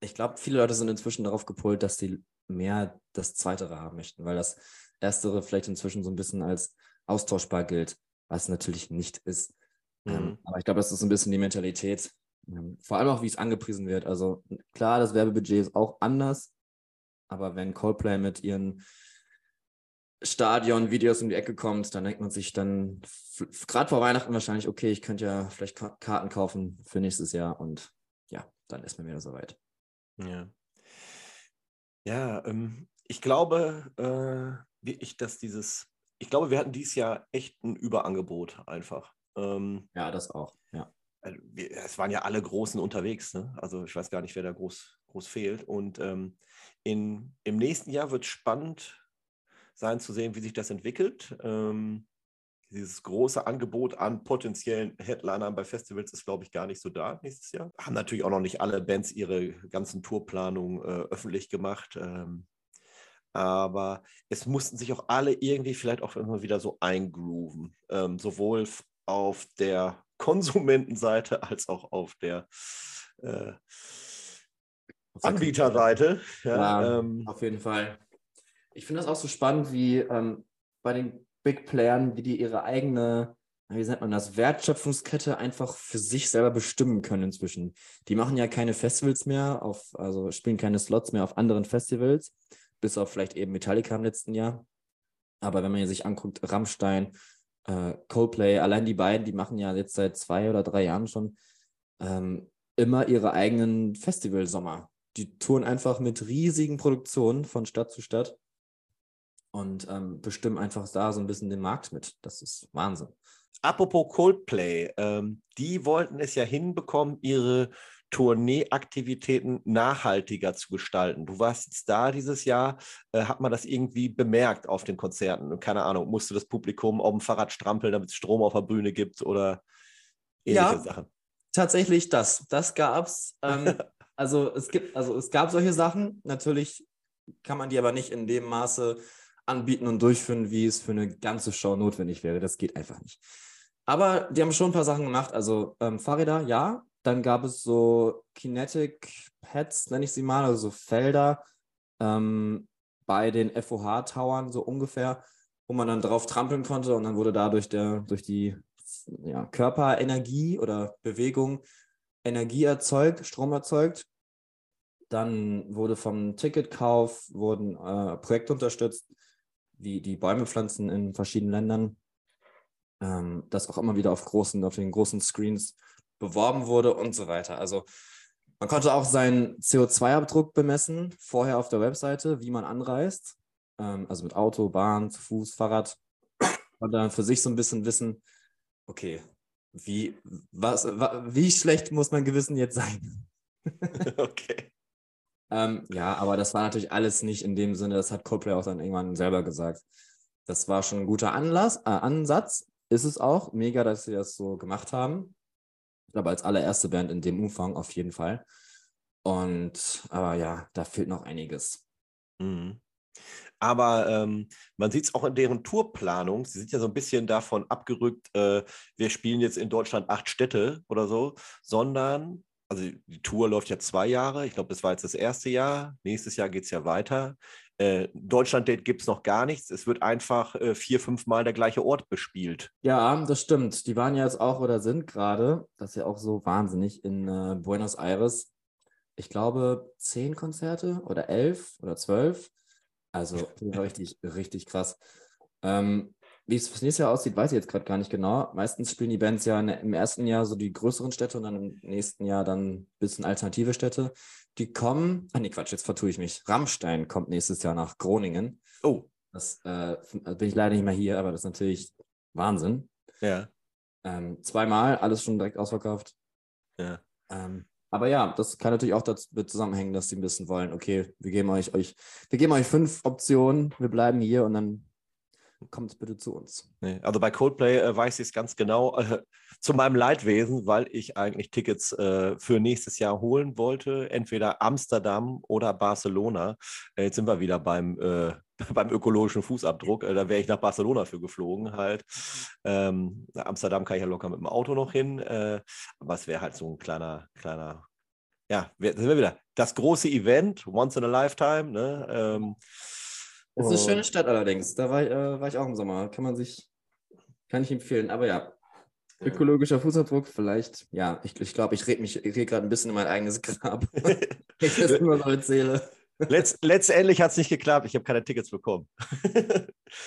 [SPEAKER 3] Ich glaube, viele Leute sind inzwischen darauf gepolt, dass sie mehr das Zweitere haben möchten, weil das Erstere vielleicht inzwischen so ein bisschen als austauschbar gilt, was natürlich nicht ist. Ähm, mhm. Ähm, aber ich glaube, das ist so ein bisschen die Mentalität, vor allem auch, wie es angepriesen wird. Also klar, das Werbebudget ist auch anders, aber wenn Coldplay mit ihren Stadion-Videos um die Ecke kommt, dann denkt man sich dann gerade vor Weihnachten wahrscheinlich, okay, ich könnte ja vielleicht Karten kaufen für nächstes Jahr und ja, dann ist man wieder soweit.
[SPEAKER 2] Ja. Ja, ähm, ich glaube äh, wirklich, dass dieses, ich glaube, wir hatten dieses Jahr echt ein Überangebot einfach.
[SPEAKER 3] Ähm, ja, das auch, ja.
[SPEAKER 2] Also es waren ja alle Großen unterwegs, ne? also ich weiß gar nicht, wer da groß, groß fehlt. Und ähm, in, im nächsten Jahr wird es spannend sein zu sehen, wie sich das entwickelt. Ähm, dieses große Angebot an potenziellen Headlinern bei Festivals ist, glaube ich, gar nicht so da nächstes Jahr. Haben natürlich auch noch nicht alle Bands ihre ganzen Tourplanungen äh, öffentlich gemacht. Ähm, aber es mussten sich auch alle irgendwie vielleicht auch immer wieder so eingrooven. Ähm, sowohl auf der Konsumentenseite als auch auf der äh, Anbieterseite.
[SPEAKER 3] Ja, ja ähm, auf jeden Fall. Ich finde das auch so spannend, wie ähm, bei den Big Playern, wie die ihre eigene, wie nennt man das, Wertschöpfungskette einfach für sich selber bestimmen können inzwischen. Die machen ja keine Festivals mehr, auf, also spielen keine Slots mehr auf anderen Festivals, bis auf vielleicht eben Metallica im letzten Jahr. Aber wenn man sich anguckt, Rammstein, äh, Coldplay, allein die beiden, die machen ja jetzt seit zwei oder drei Jahren schon ähm, immer ihre eigenen Festivalsommer. Die touren einfach mit riesigen Produktionen von Stadt zu Stadt und ähm, bestimmen einfach da so ein bisschen den Markt mit. Das ist Wahnsinn.
[SPEAKER 2] Apropos Coldplay, ähm, die wollten es ja hinbekommen, ihre Tourneeaktivitäten nachhaltiger zu gestalten. Du warst jetzt da dieses Jahr, äh, hat man das irgendwie bemerkt auf den Konzerten? Keine Ahnung, musste das Publikum auf dem Fahrrad strampeln, damit es Strom auf der Bühne gibt oder ähnliche ja, Sachen?
[SPEAKER 3] Tatsächlich das. Das gab's. Ähm, also es gibt, also es gab solche Sachen. Natürlich kann man die aber nicht in dem Maße anbieten und durchführen, wie es für eine ganze Show notwendig wäre. Das geht einfach nicht. Aber die haben schon ein paar Sachen gemacht. Also ähm, Fahrräder, ja. Dann gab es so Kinetic Pads, nenne ich sie mal, also so Felder ähm, bei den FOH-Towern so ungefähr, wo man dann drauf trampeln konnte und dann wurde dadurch der, durch die ja, Körperenergie oder Bewegung Energie erzeugt, Strom erzeugt. Dann wurde vom Ticketkauf wurden äh, Projekte unterstützt, wie die Bäume pflanzen in verschiedenen Ländern. Ähm, das auch immer wieder auf großen, auf den großen Screens beworben wurde und so weiter. Also man konnte auch seinen CO2-Abdruck bemessen, vorher auf der Webseite, wie man anreist. Ähm, also mit Auto, Bahn, zu Fuß, Fahrrad. Und dann für sich so ein bisschen wissen, okay, wie, was, wie schlecht muss mein Gewissen jetzt sein? okay. ähm, ja, aber das war natürlich alles nicht in dem Sinne, das hat Coldplay auch dann irgendwann selber gesagt. Das war schon ein guter Anlass, äh, Ansatz, ist es auch. Mega, dass sie das so gemacht haben. Ich glaube, als allererste Band in dem Umfang auf jeden Fall. Und, aber ja, da fehlt noch einiges.
[SPEAKER 2] Mhm. Aber ähm, man sieht es auch in deren Tourplanung. Sie sind ja so ein bisschen davon abgerückt, äh, wir spielen jetzt in Deutschland acht Städte oder so, sondern, also die Tour läuft ja zwei Jahre. Ich glaube, das war jetzt das erste Jahr. Nächstes Jahr geht es ja weiter. Äh, Deutschland-Date gibt es noch gar nichts. Es wird einfach äh, vier, fünf Mal der gleiche Ort bespielt.
[SPEAKER 3] Ja, das stimmt. Die waren ja jetzt auch oder sind gerade, das ist ja auch so wahnsinnig, in äh, Buenos Aires. Ich glaube, zehn Konzerte oder elf oder zwölf. Also richtig, richtig krass. Ähm, wie es fürs nächste Jahr aussieht, weiß ich jetzt gerade gar nicht genau. Meistens spielen die Bands ja im ersten Jahr so die größeren Städte und dann im nächsten Jahr dann ein bisschen alternative Städte. Die kommen, ah nee, Quatsch, jetzt vertue ich mich. Rammstein kommt nächstes Jahr nach Groningen.
[SPEAKER 2] Oh.
[SPEAKER 3] Das äh, bin ich leider nicht mehr hier, aber das ist natürlich Wahnsinn.
[SPEAKER 2] Ja.
[SPEAKER 3] Ähm, zweimal, alles schon direkt ausverkauft.
[SPEAKER 2] Ja.
[SPEAKER 3] Ähm, aber ja, das kann natürlich auch damit zusammenhängen, dass sie ein bisschen wollen, okay, wir geben euch, euch, wir geben euch fünf Optionen, wir bleiben hier und dann kommt bitte zu uns.
[SPEAKER 2] Nee, also bei Coldplay äh, weiß ich es ganz genau, äh, zu meinem Leidwesen, weil ich eigentlich Tickets äh, für nächstes Jahr holen wollte, entweder Amsterdam oder Barcelona. Äh, jetzt sind wir wieder beim, äh, beim ökologischen Fußabdruck. Äh, da wäre ich nach Barcelona für geflogen halt. Ähm, Amsterdam kann ich ja locker mit dem Auto noch hin, aber es wäre halt so ein kleiner, kleiner ja, sind wir wieder. Das große Event, once in a lifetime. Ne? Ähm,
[SPEAKER 3] das ist eine schöne Stadt allerdings. Da war, äh, war ich auch im Sommer. Kann man sich, kann ich empfehlen. Aber ja, ökologischer Fußabdruck vielleicht. Ja, ich glaube, ich, glaub, ich rede mich red gerade ein bisschen in mein eigenes Grab. ich das immer so erzähle.
[SPEAKER 2] Letzt, letztendlich hat es nicht geklappt. Ich habe keine Tickets bekommen.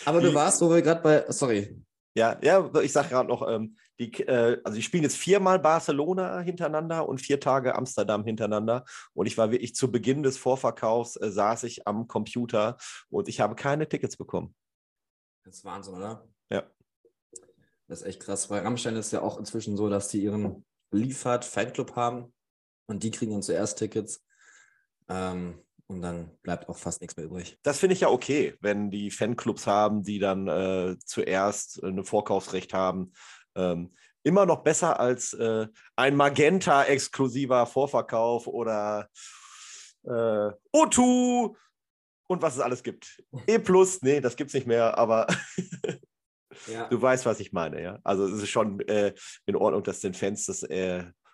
[SPEAKER 3] Aber du warst, wo wir gerade bei. Sorry.
[SPEAKER 2] Ja, ja, ich sage gerade noch, ähm, die, äh, also die spielen jetzt viermal Barcelona hintereinander und vier Tage Amsterdam hintereinander. Und ich war wirklich zu Beginn des Vorverkaufs, äh, saß ich am Computer und ich habe keine Tickets bekommen.
[SPEAKER 3] Das ist Wahnsinn, oder?
[SPEAKER 2] Ja.
[SPEAKER 3] Das ist echt krass. Bei Rammstein ist ja auch inzwischen so, dass die ihren Liefert-Fanclub haben und die kriegen dann zuerst Tickets. Ähm, und dann bleibt auch fast nichts mehr übrig.
[SPEAKER 2] Das finde ich ja okay, wenn die Fanclubs haben, die dann äh, zuerst ein Vorkaufsrecht haben ähm, immer noch besser als äh, ein Magenta-exklusiver Vorverkauf oder äh, O2 und was es alles gibt. E plus, nee, das gibt es nicht mehr, aber ja. du weißt, was ich meine, ja. Also es ist schon äh, in Ordnung, dass den Fans das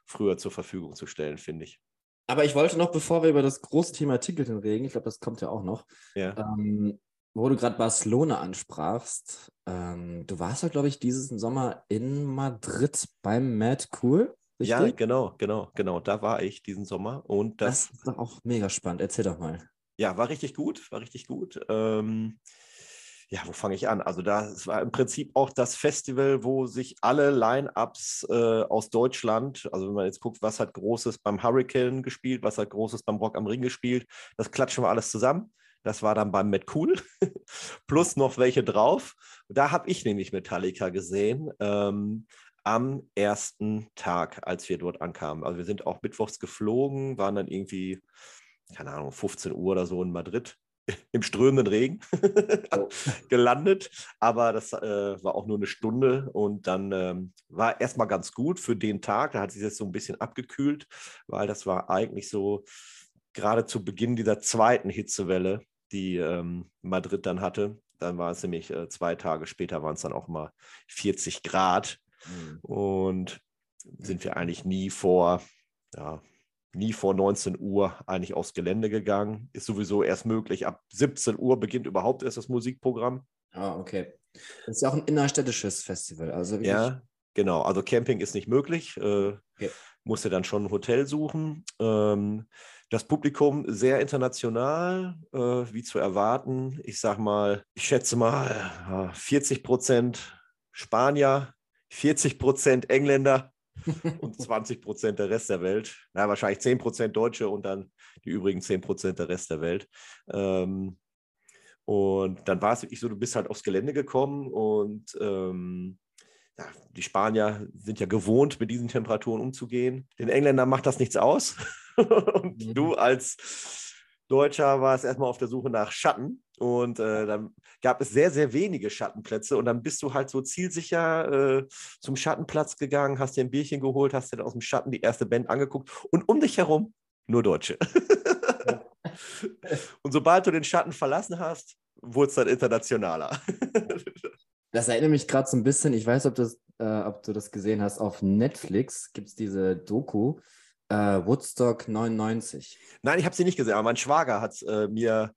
[SPEAKER 2] früher zur Verfügung zu stellen, finde ich.
[SPEAKER 3] Aber ich wollte noch, bevor wir über das große Thema Ticketing reden, ich glaube, das kommt ja auch noch,
[SPEAKER 2] ja.
[SPEAKER 3] Ähm, wo du gerade Barcelona ansprachst, ähm, du warst ja, glaube ich, diesen Sommer in Madrid beim Mad Cool.
[SPEAKER 2] Richtig? Ja, genau, genau, genau. Da war ich diesen Sommer. Und das,
[SPEAKER 3] das ist doch auch mega spannend. Erzähl doch mal.
[SPEAKER 2] Ja, war richtig gut, war richtig gut. Ähm, ja, wo fange ich an? Also das war im Prinzip auch das Festival, wo sich alle Line-Ups äh, aus Deutschland, also wenn man jetzt guckt, was hat Großes beim Hurricane gespielt, was hat Großes beim Rock am Ring gespielt, das klatschen wir alles zusammen. Das war dann beim Met Cool. Plus noch welche drauf. Da habe ich nämlich Metallica gesehen. Ähm, am ersten Tag, als wir dort ankamen. Also wir sind auch mittwochs geflogen, waren dann irgendwie, keine Ahnung, 15 Uhr oder so in Madrid im strömenden Regen oh. gelandet. Aber das äh, war auch nur eine Stunde und dann ähm, war erstmal ganz gut für den Tag. Da hat sich das so ein bisschen abgekühlt, weil das war eigentlich so gerade zu Beginn dieser zweiten Hitzewelle, die ähm, Madrid dann hatte. Dann war es nämlich äh, zwei Tage später, waren es dann auch mal 40 Grad. Mhm. Und sind wir eigentlich nie vor, ja, nie vor 19 Uhr eigentlich aufs Gelände gegangen. Ist sowieso erst möglich. Ab 17 Uhr beginnt überhaupt erst das Musikprogramm.
[SPEAKER 3] Ah, okay. Das ist ja auch ein innerstädtisches Festival. Also
[SPEAKER 2] ja, genau. Also Camping ist nicht möglich. Äh, okay. Musste dann schon ein Hotel suchen. Ähm, das Publikum sehr international, äh, wie zu erwarten. Ich sag mal, ich schätze mal 40 Prozent Spanier, 40 Prozent Engländer, und 20 Prozent der Rest der Welt. Na, wahrscheinlich 10 Prozent Deutsche und dann die übrigen 10 Prozent der Rest der Welt. Ähm, und dann war es wirklich so, du bist halt aufs Gelände gekommen und ähm, ja, die Spanier sind ja gewohnt, mit diesen Temperaturen umzugehen. Den Engländern macht das nichts aus. und mhm. du als Deutscher warst erstmal auf der Suche nach Schatten. Und äh, dann gab es sehr, sehr wenige Schattenplätze. Und dann bist du halt so zielsicher äh, zum Schattenplatz gegangen, hast dir ein Bierchen geholt, hast dir aus dem Schatten die erste Band angeguckt. Und um dich herum nur Deutsche. und sobald du den Schatten verlassen hast, wurde es dann internationaler.
[SPEAKER 3] das erinnert mich gerade so ein bisschen, ich weiß, ob, das, äh, ob du das gesehen hast, auf Netflix gibt es diese Doku Uh, Woodstock 99.
[SPEAKER 2] Nein, ich habe sie nicht gesehen, aber mein Schwager hat es äh, mir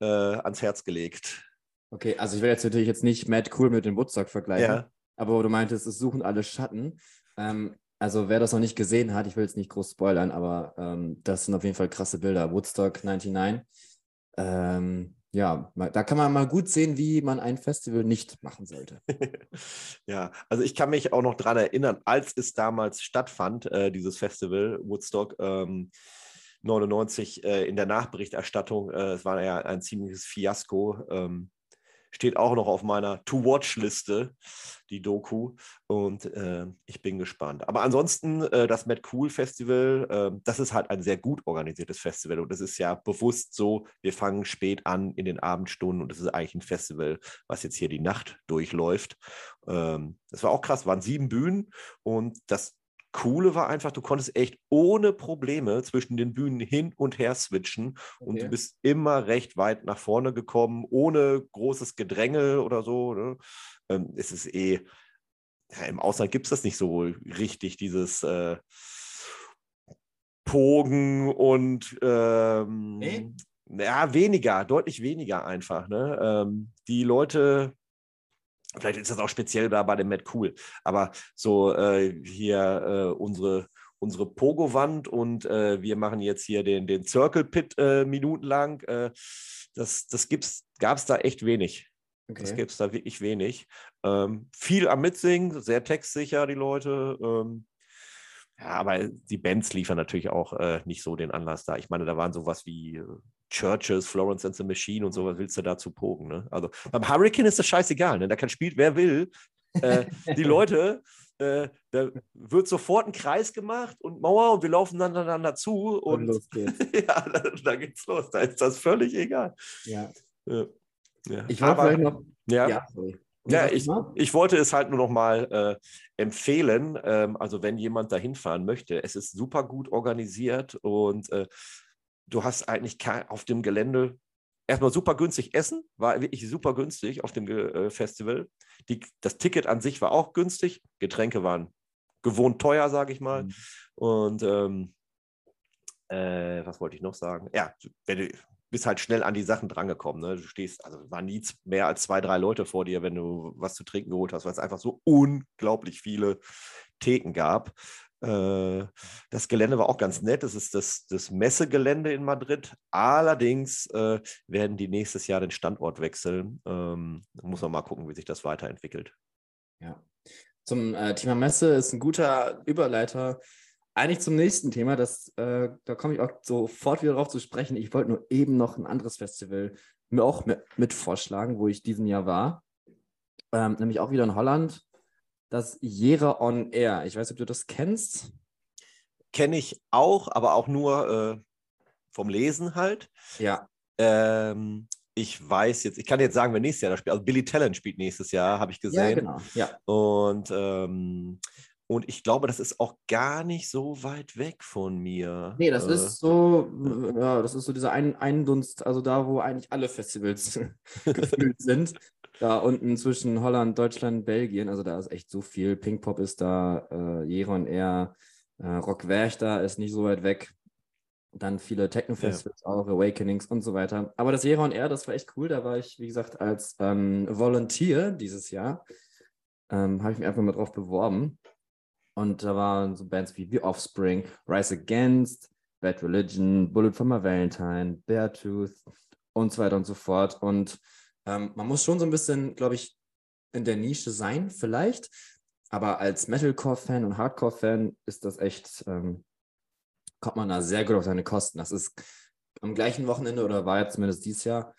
[SPEAKER 2] äh, ans Herz gelegt.
[SPEAKER 3] Okay, also ich will jetzt natürlich jetzt nicht Mad Cool mit dem Woodstock vergleichen, ja. aber du meintest, es suchen alle Schatten. Ähm, also wer das noch nicht gesehen hat, ich will jetzt nicht groß spoilern, aber ähm, das sind auf jeden Fall krasse Bilder. Woodstock 99. Ähm, ja, da kann man mal gut sehen, wie man ein Festival nicht machen sollte.
[SPEAKER 2] ja, also ich kann mich auch noch daran erinnern, als es damals stattfand, äh, dieses Festival Woodstock ähm, 99 äh, in der Nachberichterstattung, äh, es war ja ein ziemliches Fiasko. Ähm, steht auch noch auf meiner To-Watch-Liste, die Doku. Und äh, ich bin gespannt. Aber ansonsten, äh, das Mad Cool Festival, äh, das ist halt ein sehr gut organisiertes Festival. Und es ist ja bewusst so, wir fangen spät an in den Abendstunden und es ist eigentlich ein Festival, was jetzt hier die Nacht durchläuft. Ähm, das war auch krass, waren sieben Bühnen und das Coole war einfach, du konntest echt ohne Probleme zwischen den Bühnen hin und her switchen okay. und du bist immer recht weit nach vorne gekommen, ohne großes Gedränge oder so. Ne? Ähm, es ist eh, ja, im Ausland gibt es das nicht so richtig, dieses äh, Pogen und ähm, hey? ja, weniger, deutlich weniger einfach. Ne? Ähm, die Leute Vielleicht ist das auch speziell da bei dem Matt Cool. Aber so äh, hier äh, unsere, unsere Pogo-Wand und äh, wir machen jetzt hier den, den Circle Pit äh, minutenlang. Äh, das das gab es da echt wenig. Okay. Das gibt es da wirklich wenig. Ähm, viel am Mitsingen, sehr textsicher, die Leute. Ähm, ja, aber die Bands liefern natürlich auch äh, nicht so den Anlass da. Ich meine, da waren sowas wie Churches, Florence and the Machine und sowas willst du dazu pogen. Ne? Also beim Hurricane ist das scheißegal. Ne? Da kann spielt, wer will. Äh, die Leute, äh, da wird sofort ein Kreis gemacht und Mauer und wir laufen dann aneinander zu und, und los geht's. ja, da, da, geht's los. Da ist das völlig egal.
[SPEAKER 3] Ja. ja. Ich wollte vielleicht noch.
[SPEAKER 2] Ja. ja ja, ich, ich wollte es halt nur noch mal äh, empfehlen. Ähm, also, wenn jemand dahin fahren möchte, es ist super gut organisiert und äh, du hast eigentlich auf dem Gelände erstmal super günstig essen, war wirklich super günstig auf dem äh, Festival. Die, das Ticket an sich war auch günstig, Getränke waren gewohnt teuer, sage ich mal. Mhm. Und ähm, äh, was wollte ich noch sagen? Ja, wenn du bist halt schnell an die Sachen drangekommen. Ne? Du stehst, also waren nie mehr als zwei, drei Leute vor dir, wenn du was zu trinken geholt hast, weil es einfach so unglaublich viele Theken gab. Äh, das Gelände war auch ganz nett. Das ist das, das Messegelände in Madrid. Allerdings äh, werden die nächstes Jahr den Standort wechseln. Ähm, muss man mal gucken, wie sich das weiterentwickelt.
[SPEAKER 3] Ja. Zum äh, Thema Messe ist ein guter Überleiter. eigentlich zum nächsten Thema, das, äh, da komme ich auch sofort wieder drauf zu sprechen. Ich wollte nur eben noch ein anderes Festival mir auch mit, mit vorschlagen, wo ich diesen Jahr war. Ähm, nämlich auch wieder in Holland. Das Jera on Air. Ich weiß nicht, ob du das kennst.
[SPEAKER 2] Kenne ich auch, aber auch nur äh, vom Lesen halt.
[SPEAKER 3] Ja.
[SPEAKER 2] Ähm, ich weiß jetzt, ich kann jetzt sagen, wer nächstes Jahr da spielt. Also Billy Talent spielt nächstes Jahr, habe ich gesehen. Ja,
[SPEAKER 3] genau. Ja.
[SPEAKER 2] Und, ähm, und ich glaube, das ist auch gar nicht so weit weg von mir.
[SPEAKER 3] Nee, das äh, ist so, ja, das ist so dieser ein Eindunst, also da, wo eigentlich alle Festivals gefühlt sind. Da unten zwischen Holland, Deutschland, Belgien, also da ist echt so viel. Pinkpop ist da, äh, Jeron Air, äh, Rock da ist nicht so weit weg dann viele Techno-Festivals ja. auch, Awakenings und so weiter. Aber das Jera on Air, das war echt cool. Da war ich, wie gesagt, als ähm, Volunteer dieses Jahr. Ähm, Habe ich mich einfach mal drauf beworben. Und da waren so Bands wie The Offspring, Rise Against, Bad Religion, Bullet for My Valentine, Beartooth und so weiter und so fort. Und ähm, man muss schon so ein bisschen, glaube ich, in der Nische sein, vielleicht. Aber als Metalcore-Fan und Hardcore-Fan ist das echt ähm, kommt man da sehr gut auf seine Kosten. Das ist am gleichen Wochenende oder war jetzt zumindest dieses Jahr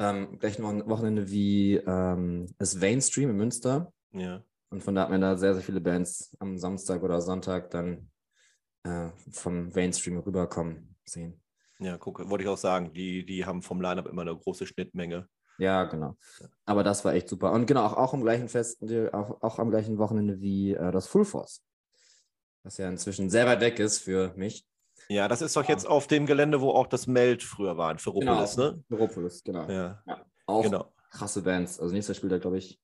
[SPEAKER 3] ähm, gleichen Wochenende wie ähm, das Mainstream in Münster.
[SPEAKER 2] Ja.
[SPEAKER 3] Und von da hat man da sehr, sehr viele Bands am Samstag oder Sonntag dann äh, vom Mainstream rüberkommen sehen.
[SPEAKER 2] Ja, guck, wollte ich auch sagen, die, die haben vom Line-Up immer eine große Schnittmenge.
[SPEAKER 3] Ja, genau. Aber das war echt super. Und genau, auch, auch am gleichen Fest, auch, auch am gleichen Wochenende wie äh, das Full Force. Was ja inzwischen sehr weit weg ist für mich.
[SPEAKER 2] Ja, das ist doch jetzt auf dem Gelände, wo auch das Meld früher war, in Ferropolis,
[SPEAKER 3] genau, ne? Ferropolis, genau.
[SPEAKER 2] Ja. ja.
[SPEAKER 3] Auch genau. krasse Bands. Also nächster da, glaube ich,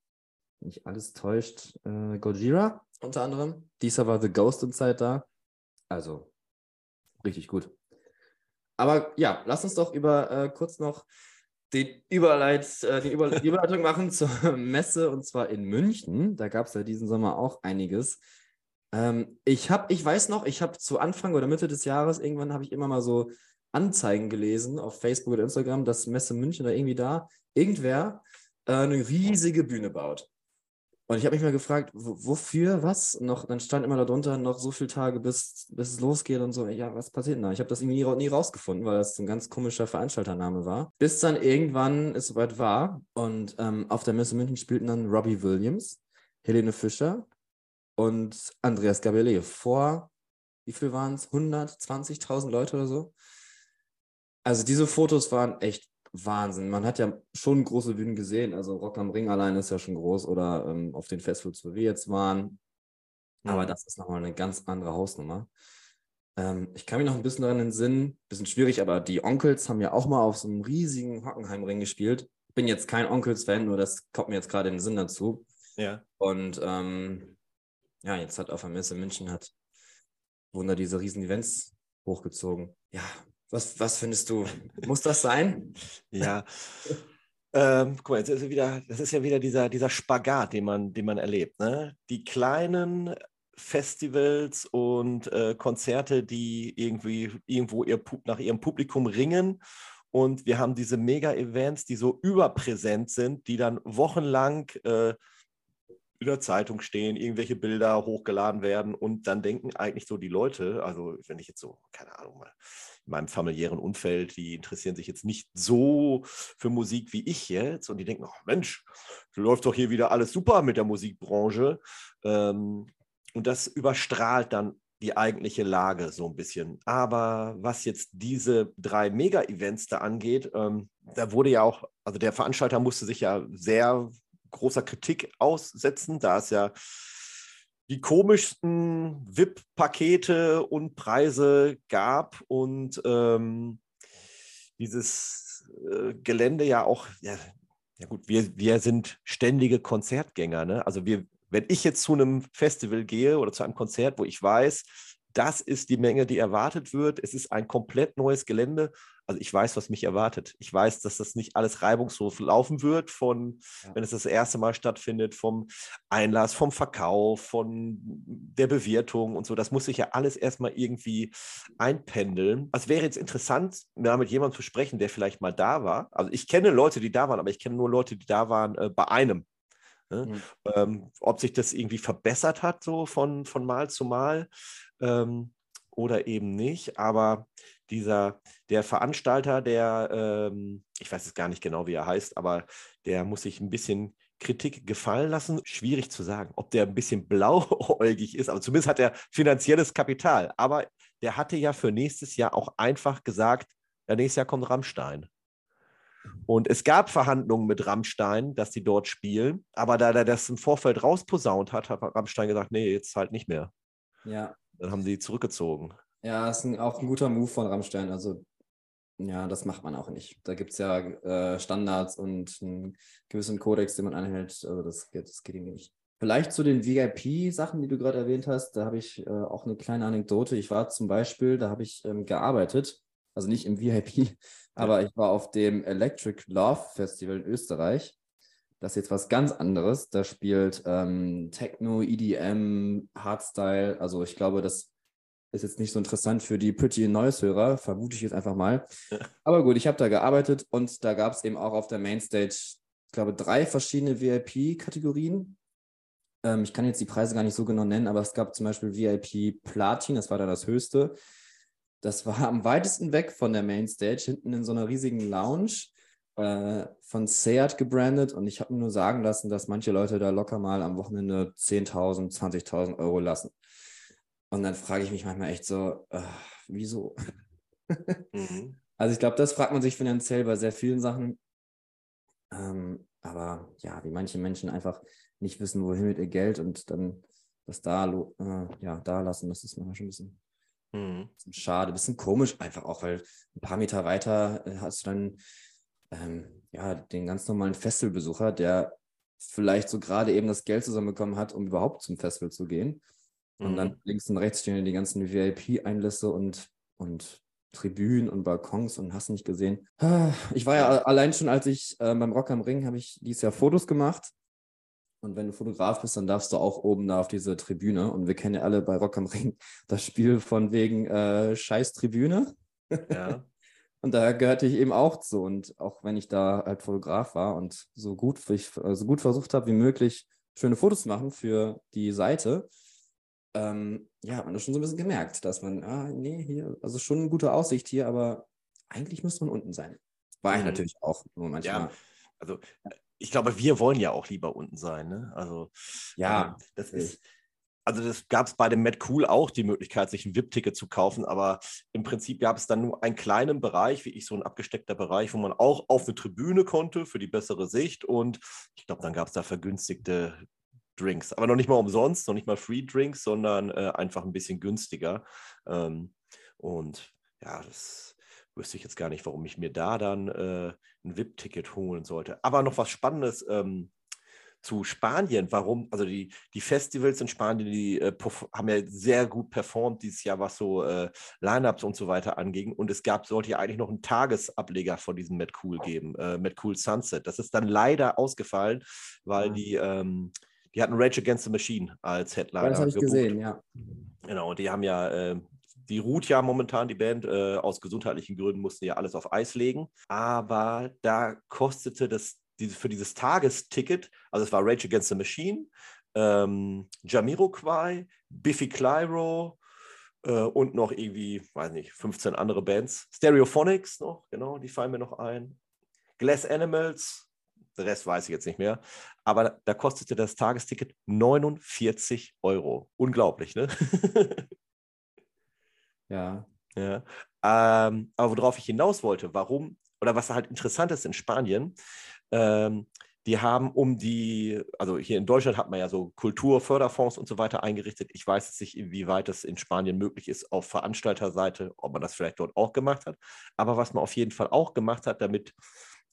[SPEAKER 3] nicht alles täuscht, äh, Gojira unter anderem. Dieser war The Ghost Inside da. Also richtig gut. Aber ja, lass uns doch über äh, kurz noch den Überleit, äh, die, Über Überleitung machen zur Messe und zwar in München. Da gab es ja diesen Sommer auch einiges. Ähm, ich habe, ich weiß noch, ich habe zu Anfang oder Mitte des Jahres irgendwann habe ich immer mal so Anzeigen gelesen auf Facebook oder Instagram, dass Messe München oder irgendwie da irgendwer äh, eine riesige Bühne baut. Und ich habe mich mal gefragt, wofür, was? Noch, dann stand immer darunter noch so viele Tage, bis, bis es losgeht und so. Ja, was passiert denn da? Ich habe das irgendwie nie, rausgefunden, weil das ein ganz komischer Veranstaltername war. Bis dann irgendwann es soweit war und ähm, auf der Messe München spielten dann Robbie Williams, Helene Fischer, und Andreas Gabelé vor, wie viel waren es? 120.000 Leute oder so? Also diese Fotos waren echt Wahnsinn. Man hat ja schon große Bühnen gesehen. Also Rock am Ring allein ist ja schon groß oder ähm, auf den Festivals, wo wir jetzt waren. Aber mhm. das ist nochmal eine ganz andere Hausnummer. Ähm, ich kann mich noch ein bisschen daran entsinnen, bisschen schwierig, aber die Onkels haben ja auch mal auf so einem riesigen Hockenheimring gespielt. Bin jetzt kein Onkels-Fan, nur das kommt mir jetzt gerade in den Sinn dazu.
[SPEAKER 2] Ja.
[SPEAKER 3] Und ähm, ja, jetzt hat auf der Messe München hat Wunder diese riesen Events hochgezogen. Ja, was, was findest du? Muss das sein?
[SPEAKER 2] ja. Ähm, guck mal, jetzt ist wieder, das ist ja wieder dieser, dieser Spagat, den man, den man erlebt. Ne? Die kleinen Festivals und äh, Konzerte, die irgendwie irgendwo ihr, nach ihrem Publikum ringen. Und wir haben diese Mega-Events, die so überpräsent sind, die dann wochenlang äh, in der Zeitung stehen, irgendwelche Bilder hochgeladen werden und dann denken eigentlich so die Leute, also wenn ich jetzt so, keine Ahnung, mal in meinem familiären Umfeld, die interessieren sich jetzt nicht so für Musik wie ich jetzt und die denken, oh Mensch, läuft doch hier wieder alles super mit der Musikbranche. Ähm, und das überstrahlt dann die eigentliche Lage so ein bisschen. Aber was jetzt diese drei Mega-Events da angeht, ähm, da wurde ja auch, also der Veranstalter musste sich ja sehr großer Kritik aussetzen, da es ja die komischsten VIP-Pakete und Preise gab und ähm, dieses äh, Gelände ja auch, ja, ja gut, wir, wir sind ständige Konzertgänger. Ne? Also wir, wenn ich jetzt zu einem Festival gehe oder zu einem Konzert, wo ich weiß, das ist die Menge, die erwartet wird. Es ist ein komplett neues Gelände. Also ich weiß, was mich erwartet. Ich weiß, dass das nicht alles reibungslos laufen wird, von, ja. wenn es das erste Mal stattfindet, vom Einlass, vom Verkauf, von der Bewirtung und so. Das muss sich ja alles erstmal irgendwie einpendeln. Also wäre jetzt interessant, mal mit jemandem zu sprechen, der vielleicht mal da war. Also ich kenne Leute, die da waren, aber ich kenne nur Leute, die da waren äh, bei einem. Ne? Mhm. Ähm, ob sich das irgendwie verbessert hat, so von, von Mal zu Mal. Ähm, oder eben nicht. Aber dieser, der Veranstalter, der, ähm, ich weiß es gar nicht genau, wie er heißt, aber der muss sich ein bisschen Kritik gefallen lassen. Schwierig zu sagen, ob der ein bisschen blauäugig ist, aber zumindest hat er finanzielles Kapital. Aber der hatte ja für nächstes Jahr auch einfach gesagt, ja, nächstes Jahr kommt Rammstein. Und es gab Verhandlungen mit Rammstein, dass die dort spielen, aber da er das im Vorfeld rausposaunt hat, hat Rammstein gesagt, nee, jetzt halt nicht mehr.
[SPEAKER 3] Ja.
[SPEAKER 2] Dann haben die zurückgezogen.
[SPEAKER 3] Ja, ist ein, auch ein guter Move von Rammstein. Also, ja, das macht man auch nicht. Da gibt es ja äh, Standards und einen gewissen Kodex, den man anhält. Also, das geht, das geht irgendwie nicht. Vielleicht zu den VIP-Sachen, die du gerade erwähnt hast, da habe ich äh, auch eine kleine Anekdote. Ich war zum Beispiel, da habe ich ähm, gearbeitet, also nicht im VIP, aber ich war auf dem Electric Love Festival in Österreich. Das ist jetzt was ganz anderes. Da spielt ähm, Techno, EDM, Hardstyle. Also ich glaube, das ist jetzt nicht so interessant für die Pretty Noise-Hörer, vermute ich jetzt einfach mal. Aber gut, ich habe da gearbeitet und da gab es eben auch auf der Mainstage, ich glaube, drei verschiedene VIP-Kategorien. Ähm, ich kann jetzt die Preise gar nicht so genau nennen, aber es gab zum Beispiel VIP Platin, das war da das höchste. Das war am weitesten weg von der Mainstage, hinten in so einer riesigen Lounge äh, von Seat gebrandet. Und ich habe mir nur sagen lassen, dass manche Leute da locker mal am Wochenende 10.000, 20.000 Euro lassen. Und dann frage ich mich manchmal echt so, äh, wieso? mhm. Also ich glaube, das fragt man sich finanziell bei sehr vielen Sachen. Ähm, aber ja, wie manche Menschen einfach nicht wissen, wohin mit ihr Geld und dann das da, äh, ja, da lassen, das ist manchmal schon ein bisschen, mhm. schade, ein bisschen komisch einfach auch, weil ein paar Meter weiter äh, hast du dann ähm, ja, den ganz normalen Festivalbesucher, der vielleicht so gerade eben das Geld zusammenbekommen hat, um überhaupt zum Festival zu gehen. Und mhm. dann links und rechts stehen die ganzen VIP-Einlässe und, und Tribünen und Balkons und hast nicht gesehen. Ah, ich war ja allein schon, als ich äh, beim Rock am Ring habe ich dieses Jahr Fotos gemacht. Und wenn du Fotograf bist, dann darfst du auch oben da auf diese Tribüne. Und wir kennen ja alle bei Rock am Ring das Spiel von wegen äh, Scheiß Tribüne. Ja. und da gehörte ich eben auch zu. Und auch wenn ich da halt Fotograf war und so gut, ich, so gut versucht habe wie möglich, schöne Fotos zu machen für die Seite, ähm, ja, hat man das schon so ein bisschen gemerkt, dass man, ah, nee, hier, also schon eine gute Aussicht hier, aber eigentlich müsste man unten sein. War ich mhm. natürlich auch nur manchmal.
[SPEAKER 2] Ja, also ich glaube, wir wollen ja auch lieber unten sein. Ne? Also
[SPEAKER 3] ja,
[SPEAKER 2] ähm, das ist. Also das gab es bei dem Mad Cool auch die Möglichkeit, sich ein VIP-Ticket zu kaufen, aber im Prinzip gab es dann nur einen kleinen Bereich, wie ich so ein abgesteckter Bereich, wo man auch auf eine Tribüne konnte für die bessere Sicht und ich glaube, dann gab es da vergünstigte Drinks. Aber noch nicht mal umsonst, noch nicht mal Free Drinks, sondern äh, einfach ein bisschen günstiger. Ähm, und ja, das wüsste ich jetzt gar nicht, warum ich mir da dann äh, ein VIP-Ticket holen sollte. Aber noch was Spannendes ähm, zu Spanien. Warum? Also die, die Festivals in Spanien, die äh, haben ja sehr gut performt dieses Jahr, was so äh, Lineups und so weiter anging. Und es gab, sollte ja eigentlich noch einen Tagesableger von diesem Mad Cool geben, äh, Mad Cool Sunset. Das ist dann leider ausgefallen, weil mhm. die ähm, die hatten Rage Against the Machine als Headliner.
[SPEAKER 3] Das habe ich gebucht. gesehen, ja.
[SPEAKER 2] Genau, die haben ja, äh, die ruht ja momentan, die Band, äh, aus gesundheitlichen Gründen mussten ja alles auf Eis legen. Aber da kostete das diese, für dieses Tagesticket, also es war Rage Against the Machine, ähm, Jamiroquai, Biffy Clyro, äh, und noch irgendwie, weiß nicht, 15 andere Bands. Stereophonics noch, genau, die fallen mir noch ein. Glass Animals, der Rest weiß ich jetzt nicht mehr. Aber da kostete das Tagesticket 49 Euro. Unglaublich, ne?
[SPEAKER 3] ja.
[SPEAKER 2] ja. Ähm, aber worauf ich hinaus wollte, warum, oder was halt interessant ist in Spanien, ähm, die haben um die, also hier in Deutschland hat man ja so Kulturförderfonds und so weiter eingerichtet. Ich weiß jetzt nicht, inwieweit es in Spanien möglich ist auf Veranstalterseite, ob man das vielleicht dort auch gemacht hat. Aber was man auf jeden Fall auch gemacht hat, damit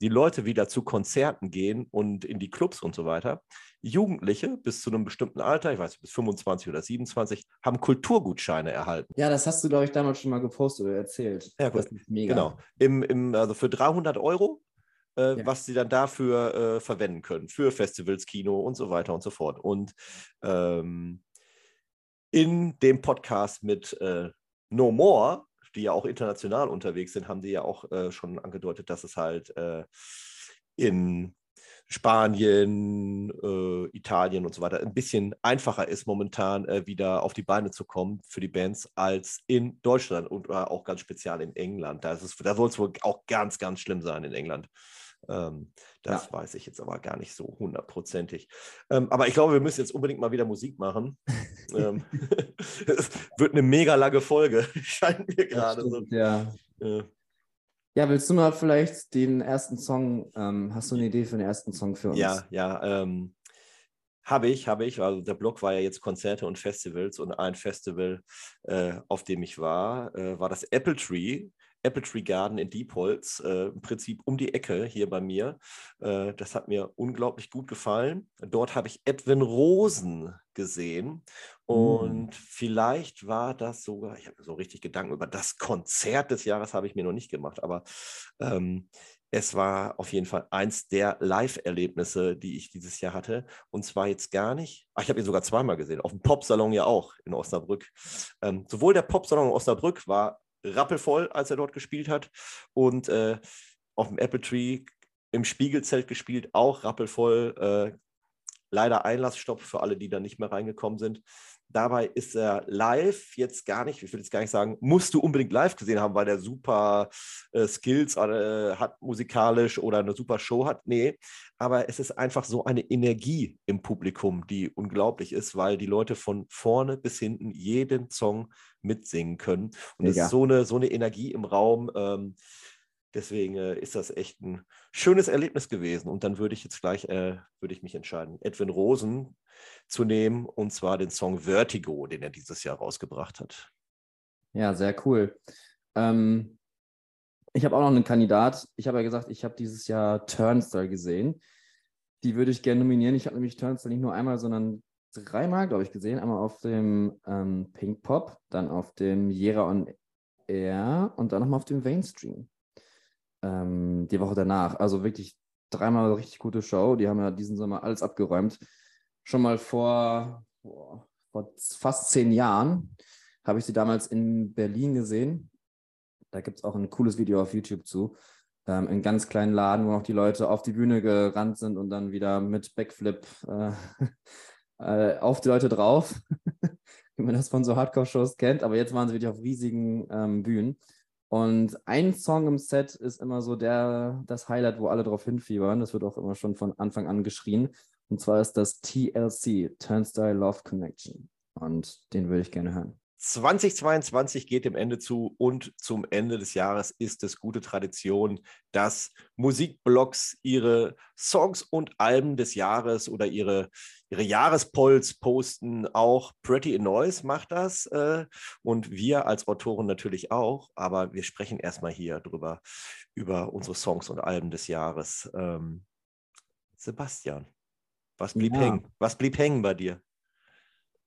[SPEAKER 2] die Leute wieder zu Konzerten gehen und in die Clubs und so weiter. Jugendliche bis zu einem bestimmten Alter, ich weiß bis 25 oder 27, haben Kulturgutscheine erhalten.
[SPEAKER 3] Ja, das hast du, glaube ich, damals schon mal gepostet oder erzählt.
[SPEAKER 2] Ja, gut. mega. Genau. Im, im, also für 300 Euro, äh, ja. was sie dann dafür äh, verwenden können, für Festivals, Kino und so weiter und so fort. Und ähm, in dem Podcast mit äh, No More die ja auch international unterwegs sind, haben die ja auch äh, schon angedeutet, dass es halt äh, in Spanien, äh, Italien und so weiter ein bisschen einfacher ist, momentan äh, wieder auf die Beine zu kommen für die Bands als in Deutschland und äh, auch ganz speziell in England. Da, da soll es wohl auch ganz, ganz schlimm sein in England. Ähm, das ja. weiß ich jetzt aber gar nicht so hundertprozentig. Ähm, aber ich glaube, wir müssen jetzt unbedingt mal wieder Musik machen. ähm, es wird eine mega lange Folge, scheint mir gerade so.
[SPEAKER 3] Ja. Äh, ja, willst du mal vielleicht den ersten Song, ähm, hast du eine Idee für den ersten Song für uns?
[SPEAKER 2] Ja, ja, ähm, habe ich, habe ich. Also der Blog war ja jetzt Konzerte und Festivals und ein Festival, äh, auf dem ich war, äh, war das Apple Tree Apple Tree Garden in Diepholz, äh, im Prinzip um die Ecke hier bei mir. Äh, das hat mir unglaublich gut gefallen. Dort habe ich Edwin Rosen gesehen und mm. vielleicht war das sogar, ich habe mir so richtig Gedanken über das Konzert des Jahres habe ich mir noch nicht gemacht, aber ähm, es war auf jeden Fall eins der Live-Erlebnisse, die ich dieses Jahr hatte. Und zwar jetzt gar nicht. Ach, ich habe ihn sogar zweimal gesehen. Auf dem Popsalon ja auch in Osnabrück. Ähm, sowohl der Popsalon in Osnabrück war rappelvoll, als er dort gespielt hat. Und äh, auf dem Apple Tree im Spiegelzelt gespielt, auch rappelvoll. Äh, leider Einlassstopp für alle, die da nicht mehr reingekommen sind. Dabei ist er live jetzt gar nicht, ich will jetzt gar nicht sagen, musst du unbedingt live gesehen haben, weil der super äh, Skills äh, hat musikalisch oder eine super Show hat. Nee, aber es ist einfach so eine Energie im Publikum, die unglaublich ist, weil die Leute von vorne bis hinten jeden Song mitsingen können. Und es ist so eine, so eine Energie im Raum. Ähm, Deswegen äh, ist das echt ein schönes Erlebnis gewesen. Und dann würde ich jetzt gleich, äh, würde ich mich entscheiden, Edwin Rosen zu nehmen, und zwar den Song Vertigo, den er dieses Jahr rausgebracht hat.
[SPEAKER 3] Ja, sehr cool. Ähm, ich habe auch noch einen Kandidat. Ich habe ja gesagt, ich habe dieses Jahr Turnstile gesehen. Die würde ich gerne nominieren. Ich habe nämlich Turnstile nicht nur einmal, sondern dreimal, glaube ich, gesehen. Einmal auf dem ähm, Pink Pop, dann auf dem Jera on Air und dann nochmal auf dem Mainstream ähm, die Woche danach. Also wirklich dreimal richtig gute Show. Die haben ja diesen Sommer alles abgeräumt. Schon mal vor, boah, vor fast zehn Jahren habe ich sie damals in Berlin gesehen. Da gibt es auch ein cooles Video auf YouTube zu. Ähm, in ganz kleinen Laden, wo noch die Leute auf die Bühne gerannt sind und dann wieder mit Backflip äh, äh, auf die Leute drauf, wie man das von so Hardcore-Shows kennt. Aber jetzt waren sie wirklich auf riesigen ähm, Bühnen. Und ein Song im Set ist immer so der, das Highlight, wo alle drauf hinfiebern. Das wird auch immer schon von Anfang an geschrien. Und zwar ist das TLC, Turnstile Love Connection. Und den würde ich gerne hören.
[SPEAKER 2] 2022 geht dem Ende zu und zum Ende des Jahres ist es gute Tradition, dass Musikblogs ihre Songs und Alben des Jahres oder ihre, ihre Jahrespolls posten. Auch Pretty in Noise macht das äh, und wir als Autoren natürlich auch, aber wir sprechen erstmal hier drüber, über unsere Songs und Alben des Jahres. Ähm, Sebastian, was blieb ja. hängen? Was blieb hängen bei dir?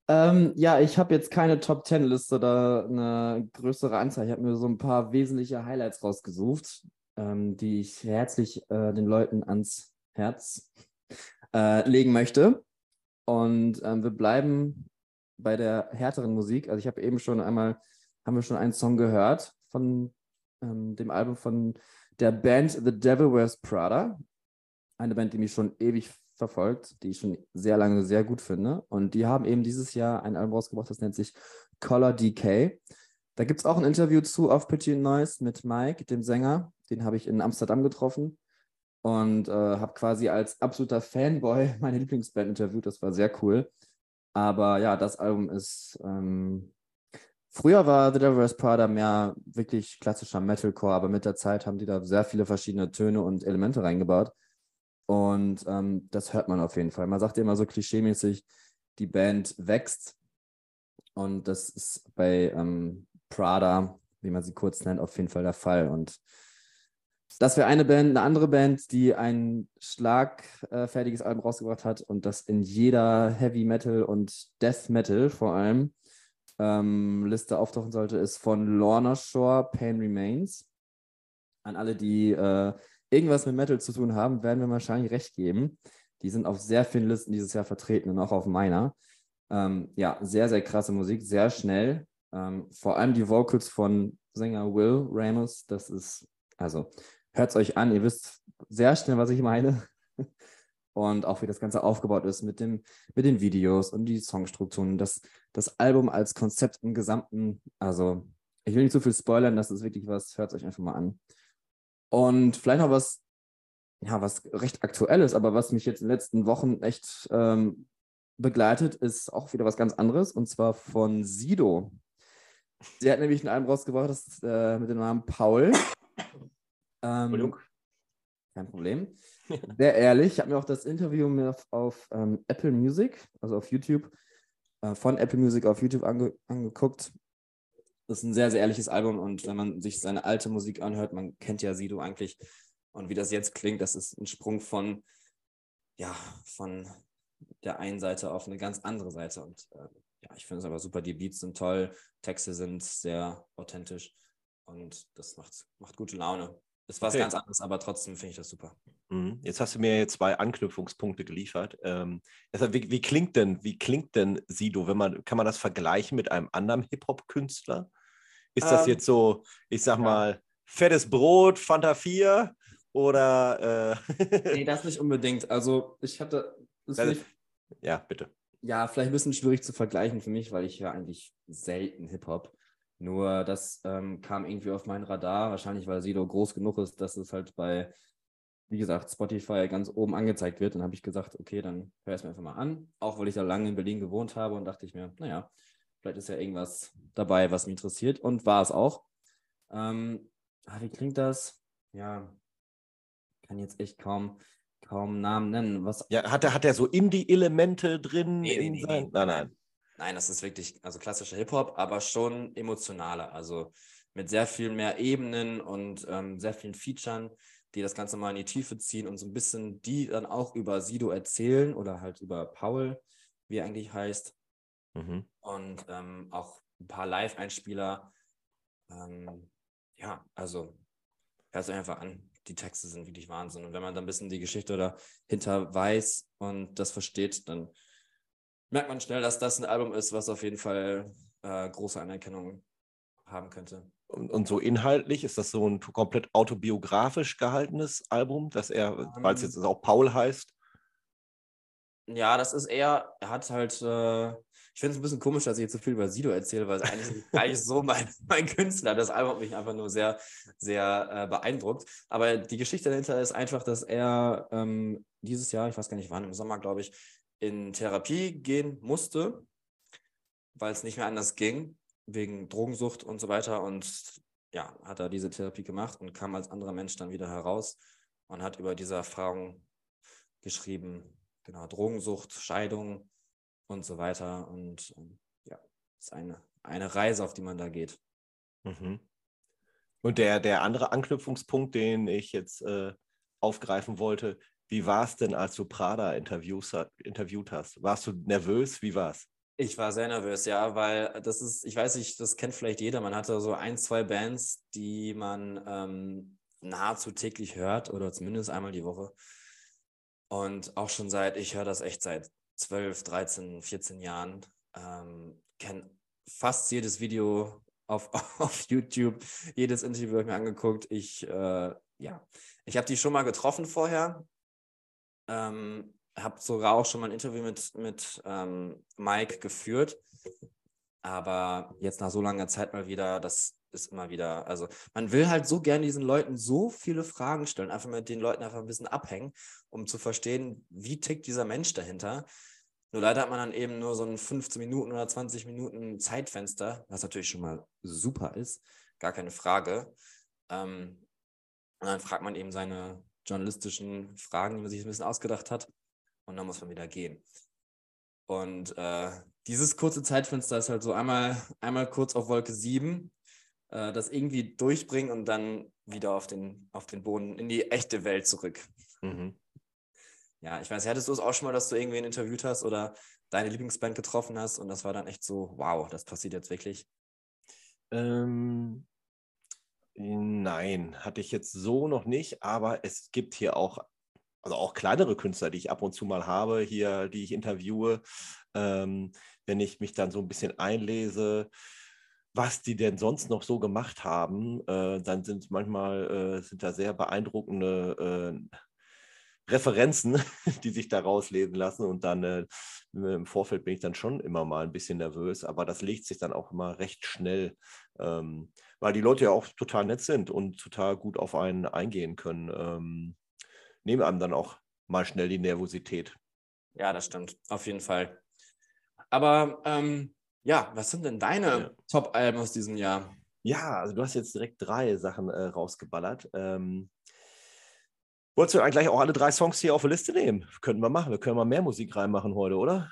[SPEAKER 3] Ähm, ja, ich habe jetzt keine Top Ten Liste oder eine größere Anzahl. Ich habe mir so ein paar wesentliche Highlights rausgesucht, ähm, die ich herzlich äh, den Leuten ans Herz äh, legen möchte. Und ähm, wir bleiben bei der härteren Musik. Also ich habe eben schon einmal, haben wir schon einen Song gehört von ähm, dem Album von der Band The Devil Wears Prada. Eine Band, die mich schon ewig verfolgt, die ich schon sehr lange sehr gut finde. Und die haben eben dieses Jahr ein Album rausgebracht, das nennt sich Color Decay. Da gibt es auch ein Interview zu auf Pretty Noise mit Mike, dem Sänger. Den habe ich in Amsterdam getroffen und äh, habe quasi als absoluter Fanboy meine Lieblingsband interviewt. Das war sehr cool. Aber ja, das Album ist. Ähm, früher war The Devil Wears Prada mehr wirklich klassischer Metalcore, aber mit der Zeit haben die da sehr viele verschiedene Töne und Elemente reingebaut. Und ähm, das hört man auf jeden Fall. Man sagt immer so klischeemäßig, die Band wächst. Und das ist bei ähm, Prada, wie man sie kurz nennt, auf jeden Fall der Fall. Und das wäre eine Band, eine andere Band, die ein schlagfertiges Album rausgebracht hat und das in jeder Heavy Metal und Death Metal vor allem ähm, Liste auftauchen sollte, ist von Lorna Shore, Pain Remains. An alle, die äh, irgendwas mit Metal zu tun haben, werden wir wahrscheinlich recht geben. Die sind auf sehr vielen Listen dieses Jahr vertreten und auch auf meiner. Ähm, ja, sehr, sehr krasse Musik, sehr schnell. Ähm, vor allem die Vocals von Sänger Will Ramos, das ist, also hört es euch an, ihr wisst sehr schnell, was ich meine. und auch wie das Ganze aufgebaut ist mit, dem, mit den Videos und die Songstrukturen, das, das Album als Konzept im Gesamten. Also, ich will nicht zu so viel spoilern, das ist wirklich was, hört es euch einfach mal an. Und vielleicht noch was, ja, was recht aktuelles, aber was mich jetzt in den letzten Wochen echt ähm, begleitet, ist auch wieder was ganz anderes und zwar von Sido. Sie hat nämlich ein Album rausgebracht, das äh, mit dem Namen Paul. Ähm, kein Problem. Sehr ehrlich, ich habe mir auch das Interview mir auf, auf ähm, Apple Music, also auf YouTube, äh, von Apple Music auf YouTube ange angeguckt. Ist ein sehr, sehr ehrliches Album und wenn man sich seine alte Musik anhört, man kennt ja Sido eigentlich und wie das jetzt klingt, das ist ein Sprung von, ja, von der einen Seite auf eine ganz andere Seite und äh, ja, ich finde es aber super. Die Beats sind toll, Texte sind sehr authentisch und das macht, macht gute Laune. Ist was okay. ganz anderes, aber trotzdem finde ich das super.
[SPEAKER 2] Mhm. Jetzt hast du mir zwei Anknüpfungspunkte geliefert. Ähm, wie, wie, klingt denn, wie klingt denn Sido, wenn man, kann man das vergleichen mit einem anderen Hip-Hop-Künstler? Ist das ähm, jetzt so, ich sag ja. mal, fettes Brot, Fanta 4 oder
[SPEAKER 3] äh Nee, das nicht unbedingt. Also ich hatte.
[SPEAKER 2] Also, ja, bitte.
[SPEAKER 3] Ja, vielleicht ein bisschen schwierig zu vergleichen für mich, weil ich höre eigentlich selten Hip-Hop. Nur das ähm, kam irgendwie auf mein Radar, wahrscheinlich weil Sido groß genug ist, dass es halt bei, wie gesagt, Spotify ganz oben angezeigt wird. Dann habe ich gesagt, okay, dann hör es mir einfach mal an. Auch weil ich da lange in Berlin gewohnt habe und dachte ich mir, naja, vielleicht ist ja irgendwas dabei, was mich interessiert. Und war es auch. Ähm, ah, wie klingt das? Ja, kann jetzt echt kaum, kaum Namen nennen. Was
[SPEAKER 2] ja, hat er, hat er so Indie-Elemente drin?
[SPEAKER 3] Nee, nee, nee, nein, nein. Nein, das ist wirklich, also klassischer Hip-Hop, aber schon emotionaler. Also mit sehr viel mehr Ebenen und ähm, sehr vielen Features, die das Ganze mal in die Tiefe ziehen und so ein bisschen die dann auch über Sido erzählen oder halt über Paul, wie er eigentlich heißt. Mhm. Und ähm, auch ein paar Live-Einspieler. Ähm, ja, also hört es einfach an. Die Texte sind wirklich Wahnsinn. Und wenn man dann ein bisschen die Geschichte dahinter weiß und das versteht, dann merkt man schnell, dass das ein Album ist, was auf jeden Fall äh, große Anerkennung haben könnte.
[SPEAKER 2] Und, und, so inhaltlich ist das so ein komplett autobiografisch gehaltenes Album, dass er, um, weil es ähm. jetzt auch Paul heißt?
[SPEAKER 3] Ja, das ist eher, er hat halt, äh, ich finde es ein bisschen komisch, dass ich jetzt so viel über Sido erzähle, weil es eigentlich, eigentlich so mein, mein Künstler. Das Album hat mich einfach nur sehr, sehr äh, beeindruckt. Aber die Geschichte dahinter ist einfach, dass er ähm, dieses Jahr, ich weiß gar nicht wann, im Sommer, glaube ich, in Therapie gehen musste, weil es nicht mehr anders ging, wegen Drogensucht und so weiter. Und ja, hat er diese Therapie gemacht und kam als anderer Mensch dann wieder heraus und hat über diese Erfahrung geschrieben, genau, Drogensucht, Scheidung und so weiter. Und ähm, ja, ist eine, eine Reise, auf die man da geht.
[SPEAKER 2] Mhm. Und der, der andere Anknüpfungspunkt, den ich jetzt äh, aufgreifen wollte, wie war es denn, als du Prada interviewt hast? Warst du nervös? Wie war es?
[SPEAKER 3] Ich war sehr nervös, ja, weil das ist, ich weiß nicht, das kennt vielleicht jeder. Man hatte so ein, zwei Bands, die man ähm, nahezu täglich hört oder zumindest einmal die Woche. Und auch schon seit, ich höre das echt seit 12, 13, 14 Jahren. Ähm, kenne fast jedes Video auf, auf YouTube, jedes Interview habe ich mir angeguckt. Ich, äh, ja, ich habe die schon mal getroffen vorher, ähm, habe sogar auch schon mal ein Interview mit, mit ähm, Mike geführt. Aber jetzt nach so langer Zeit mal wieder, das ist immer wieder, also man will halt so gerne diesen Leuten so viele Fragen stellen, einfach mit den Leuten einfach ein bisschen abhängen, um zu verstehen, wie tickt dieser Mensch dahinter. Nur leider hat man dann eben nur so ein 15 Minuten oder 20 Minuten Zeitfenster, was natürlich schon mal super ist, gar keine Frage. Ähm, und dann fragt man eben seine, journalistischen Fragen, die man sich ein bisschen ausgedacht hat. Und dann muss man wieder gehen. Und äh, dieses kurze Zeitfenster ist halt so einmal, einmal kurz auf Wolke 7, äh, das irgendwie durchbringen und dann wieder auf den, auf den Boden, in die echte Welt zurück. Mhm. Ja, ich weiß, hattest du es auch schon mal, dass du irgendwen interviewt hast oder deine Lieblingsband getroffen hast und das war dann echt so, wow, das passiert jetzt wirklich?
[SPEAKER 2] Ähm, Nein, hatte ich jetzt so noch nicht, aber es gibt hier auch, also auch kleinere Künstler, die ich ab und zu mal habe, hier, die ich interviewe, ähm, wenn ich mich dann so ein bisschen einlese, was die denn sonst noch so gemacht haben, äh, dann sind manchmal äh, sind da sehr beeindruckende äh, Referenzen, die sich da rauslesen lassen. Und dann äh, im Vorfeld bin ich dann schon immer mal ein bisschen nervös, aber das legt sich dann auch immer recht schnell, ähm, weil die Leute ja auch total nett sind und total gut auf einen eingehen können. Ähm, nehmen einem dann auch mal schnell die Nervosität.
[SPEAKER 4] Ja, das stimmt, auf jeden Fall. Aber ähm, ja, was sind denn deine ja. Top-Alben aus diesem Jahr?
[SPEAKER 2] Ja, also du hast jetzt direkt drei Sachen äh, rausgeballert. Ähm, wolltest du eigentlich auch alle drei Songs hier auf der Liste nehmen? Könnten wir machen. Wir können mal mehr Musik reinmachen heute, oder?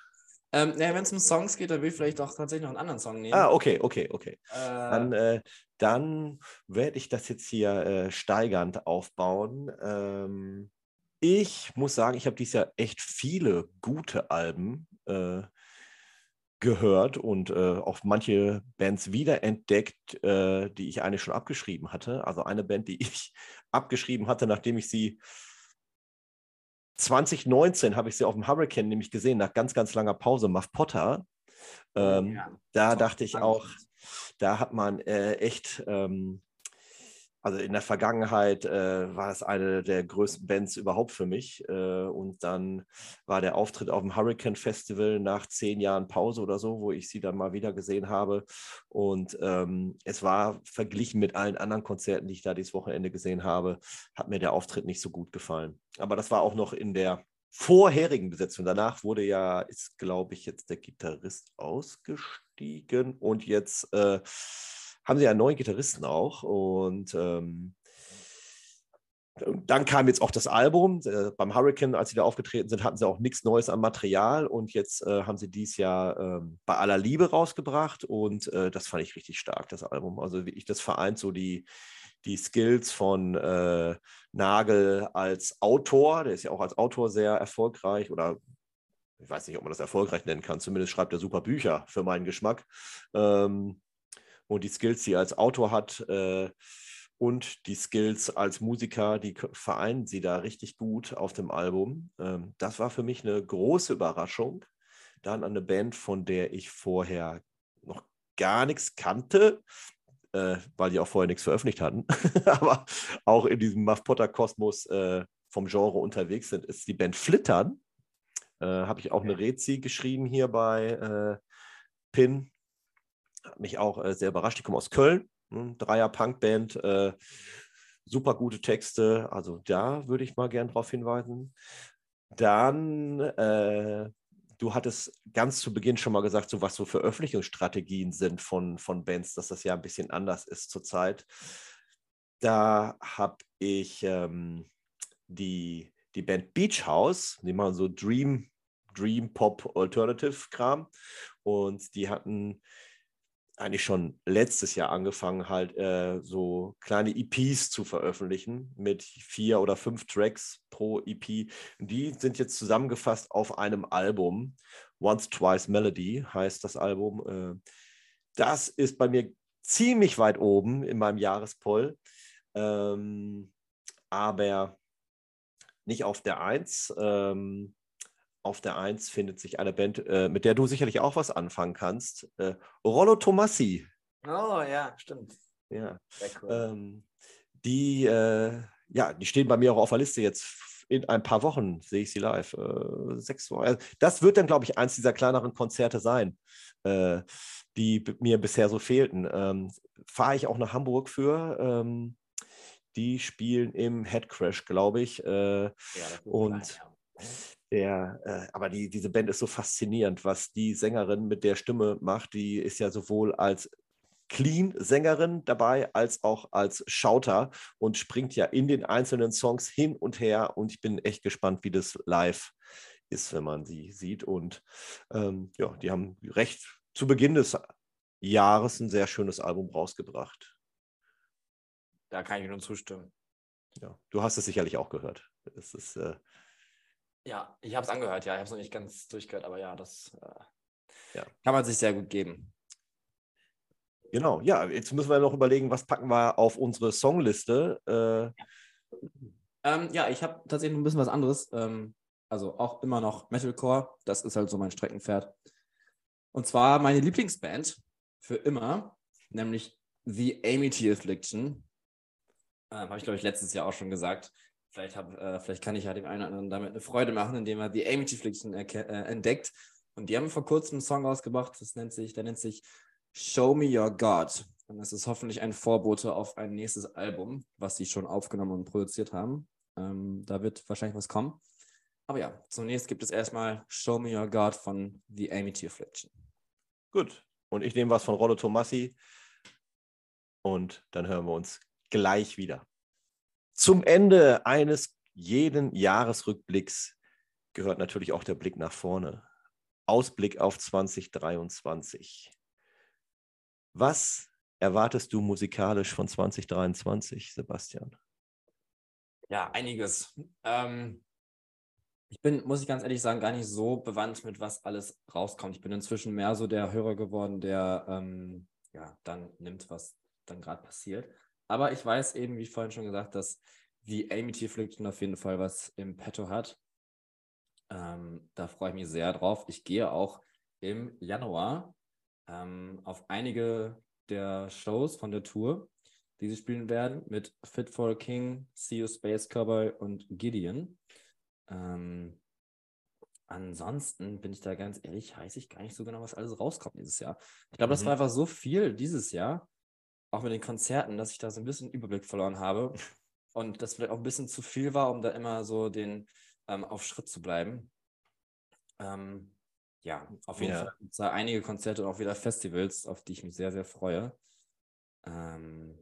[SPEAKER 4] Ähm, ja, wenn es um Songs geht, dann will ich vielleicht auch tatsächlich noch einen anderen Song nehmen.
[SPEAKER 2] Ah, okay, okay, okay. Äh, dann äh, dann werde ich das jetzt hier äh, steigernd aufbauen. Ähm, ich muss sagen, ich habe dieses Jahr echt viele gute Alben äh, gehört und äh, auch manche Bands wiederentdeckt, äh, die ich eigentlich schon abgeschrieben hatte. Also eine Band, die ich abgeschrieben hatte, nachdem ich sie 2019 habe ich sie auf dem Hurricane nämlich gesehen, nach ganz, ganz langer Pause, Muff Potter. Oh ähm, ja, da dachte ich auch, da hat man äh, echt ähm, also in der Vergangenheit äh, war das eine der größten Bands überhaupt für mich. Äh, und dann war der Auftritt auf dem Hurricane Festival nach zehn Jahren Pause oder so, wo ich sie dann mal wieder gesehen habe. Und ähm, es war verglichen mit allen anderen Konzerten, die ich da dieses Wochenende gesehen habe, hat mir der Auftritt nicht so gut gefallen. Aber das war auch noch in der vorherigen Besetzung. Danach wurde ja, ist glaube ich jetzt der Gitarrist ausgestiegen und jetzt äh, haben sie ja einen neuen Gitarristen auch und ähm, dann kam jetzt auch das Album. Äh, beim Hurricane, als sie da aufgetreten sind, hatten sie auch nichts Neues am Material. Und jetzt äh, haben sie dies Jahr ähm, bei aller Liebe rausgebracht. Und äh, das fand ich richtig stark, das Album. Also wie ich das vereint so die, die Skills von äh, Nagel als Autor. Der ist ja auch als Autor sehr erfolgreich. Oder ich weiß nicht, ob man das erfolgreich nennen kann. Zumindest schreibt er super Bücher für meinen Geschmack. Ähm, und die Skills, die er als Autor hat äh, und die Skills als Musiker, die vereinen sie da richtig gut auf dem Album. Ähm, das war für mich eine große Überraschung. Dann eine Band, von der ich vorher noch gar nichts kannte, äh, weil die auch vorher nichts veröffentlicht hatten, aber auch in diesem Muff Potter Kosmos äh, vom Genre unterwegs sind, ist die Band Flittern. Äh, Habe ich auch eine Rezi geschrieben hier bei äh, Pin hat mich auch äh, sehr überrascht. Die kommen aus Köln, ne? Dreier-Punkband, äh, super gute Texte. Also da würde ich mal gern darauf hinweisen. Dann, äh, du hattest ganz zu Beginn schon mal gesagt, so was so Veröffentlichungsstrategien sind von, von Bands, dass das ja ein bisschen anders ist zurzeit. Da habe ich ähm, die, die Band Beach House, die machen so Dream, Dream Pop Alternative Kram. Und die hatten eigentlich schon letztes Jahr angefangen, halt äh, so kleine EPs zu veröffentlichen mit vier oder fünf Tracks pro EP. Die sind jetzt zusammengefasst auf einem Album. Once Twice Melody heißt das Album. Äh, das ist bei mir ziemlich weit oben in meinem Jahrespoll. Ähm, aber nicht auf der Eins. Ähm, auf der Eins findet sich eine Band, äh, mit der du sicherlich auch was anfangen kannst. Äh, Rollo Tomassi.
[SPEAKER 4] Oh ja, stimmt.
[SPEAKER 2] Ja. Cool. Ähm, die, äh, ja, die stehen bei mir auch auf der Liste jetzt. In ein paar Wochen sehe ich sie live. Äh, sechs Wochen. Also das wird dann, glaube ich, eins dieser kleineren Konzerte sein, äh, die mir bisher so fehlten. Ähm, Fahre ich auch nach Hamburg für. Ähm, die spielen im Headcrash, glaube ich. Äh, ja, und klein, ja der, äh, aber die, diese Band ist so faszinierend, was die Sängerin mit der Stimme macht. Die ist ja sowohl als Clean-Sängerin dabei als auch als Schauter und springt ja in den einzelnen Songs hin und her. Und ich bin echt gespannt, wie das live ist, wenn man sie sieht. Und ähm, ja, die haben recht zu Beginn des Jahres ein sehr schönes Album rausgebracht.
[SPEAKER 4] Da kann ich nur zustimmen.
[SPEAKER 2] Ja, du hast es sicherlich auch gehört. Es ist äh,
[SPEAKER 4] ja, ich habe es angehört, ja. Ich habe es noch nicht ganz durchgehört, aber ja, das äh, ja. kann man sich sehr gut geben.
[SPEAKER 2] Genau, ja, jetzt müssen wir noch überlegen, was packen wir auf unsere Songliste. Äh,
[SPEAKER 4] ja. Ähm, ja, ich habe tatsächlich ein bisschen was anderes. Ähm, also auch immer noch Metalcore. Das ist halt so mein Streckenpferd. Und zwar meine Lieblingsband für immer, nämlich The Amity Affliction. Ähm, habe ich, glaube ich, letztes Jahr auch schon gesagt
[SPEAKER 3] vielleicht, hab, äh, vielleicht kann ich ja dem einen oder anderen damit eine Freude machen, indem er die Amity Affliction äh, entdeckt. Und die haben vor kurzem einen Song rausgebracht, das nennt sich, der nennt sich Show Me Your God. Und das ist hoffentlich ein Vorbote auf ein nächstes Album, was sie schon aufgenommen und produziert haben. Ähm, da wird wahrscheinlich was kommen. Aber ja, zunächst gibt es erstmal Show Me Your God von The Amity Affliction.
[SPEAKER 2] Gut. Und ich nehme was von Rollo Tomassi. Und dann hören wir uns gleich wieder. Zum Ende eines jeden Jahresrückblicks gehört natürlich auch der Blick nach vorne. Ausblick auf 2023. Was erwartest du musikalisch von 2023, Sebastian?
[SPEAKER 3] Ja, einiges. Ähm, ich bin, muss ich ganz ehrlich sagen, gar nicht so bewandt mit, was alles rauskommt. Ich bin inzwischen mehr so der Hörer geworden, der ähm, ja, dann nimmt, was dann gerade passiert. Aber ich weiß eben, wie vorhin schon gesagt, dass die Amity Affliction auf jeden Fall was im Petto hat. Ähm, da freue ich mich sehr drauf. Ich gehe auch im Januar ähm, auf einige der Shows von der Tour, die sie spielen werden, mit Fit for a King, See You Space Cowboy und Gideon. Ähm, ansonsten bin ich da ganz ehrlich, weiß ich gar nicht so genau, was alles rauskommt dieses Jahr. Ich glaube, mhm. das war einfach so viel dieses Jahr, auch mit den Konzerten, dass ich da so ein bisschen Überblick verloren habe und das vielleicht auch ein bisschen zu viel war, um da immer so den ähm, auf Schritt zu bleiben. Ähm, ja, auf jeden ja. Fall gibt es da einige Konzerte und auch wieder Festivals, auf die ich mich sehr, sehr freue. Ähm,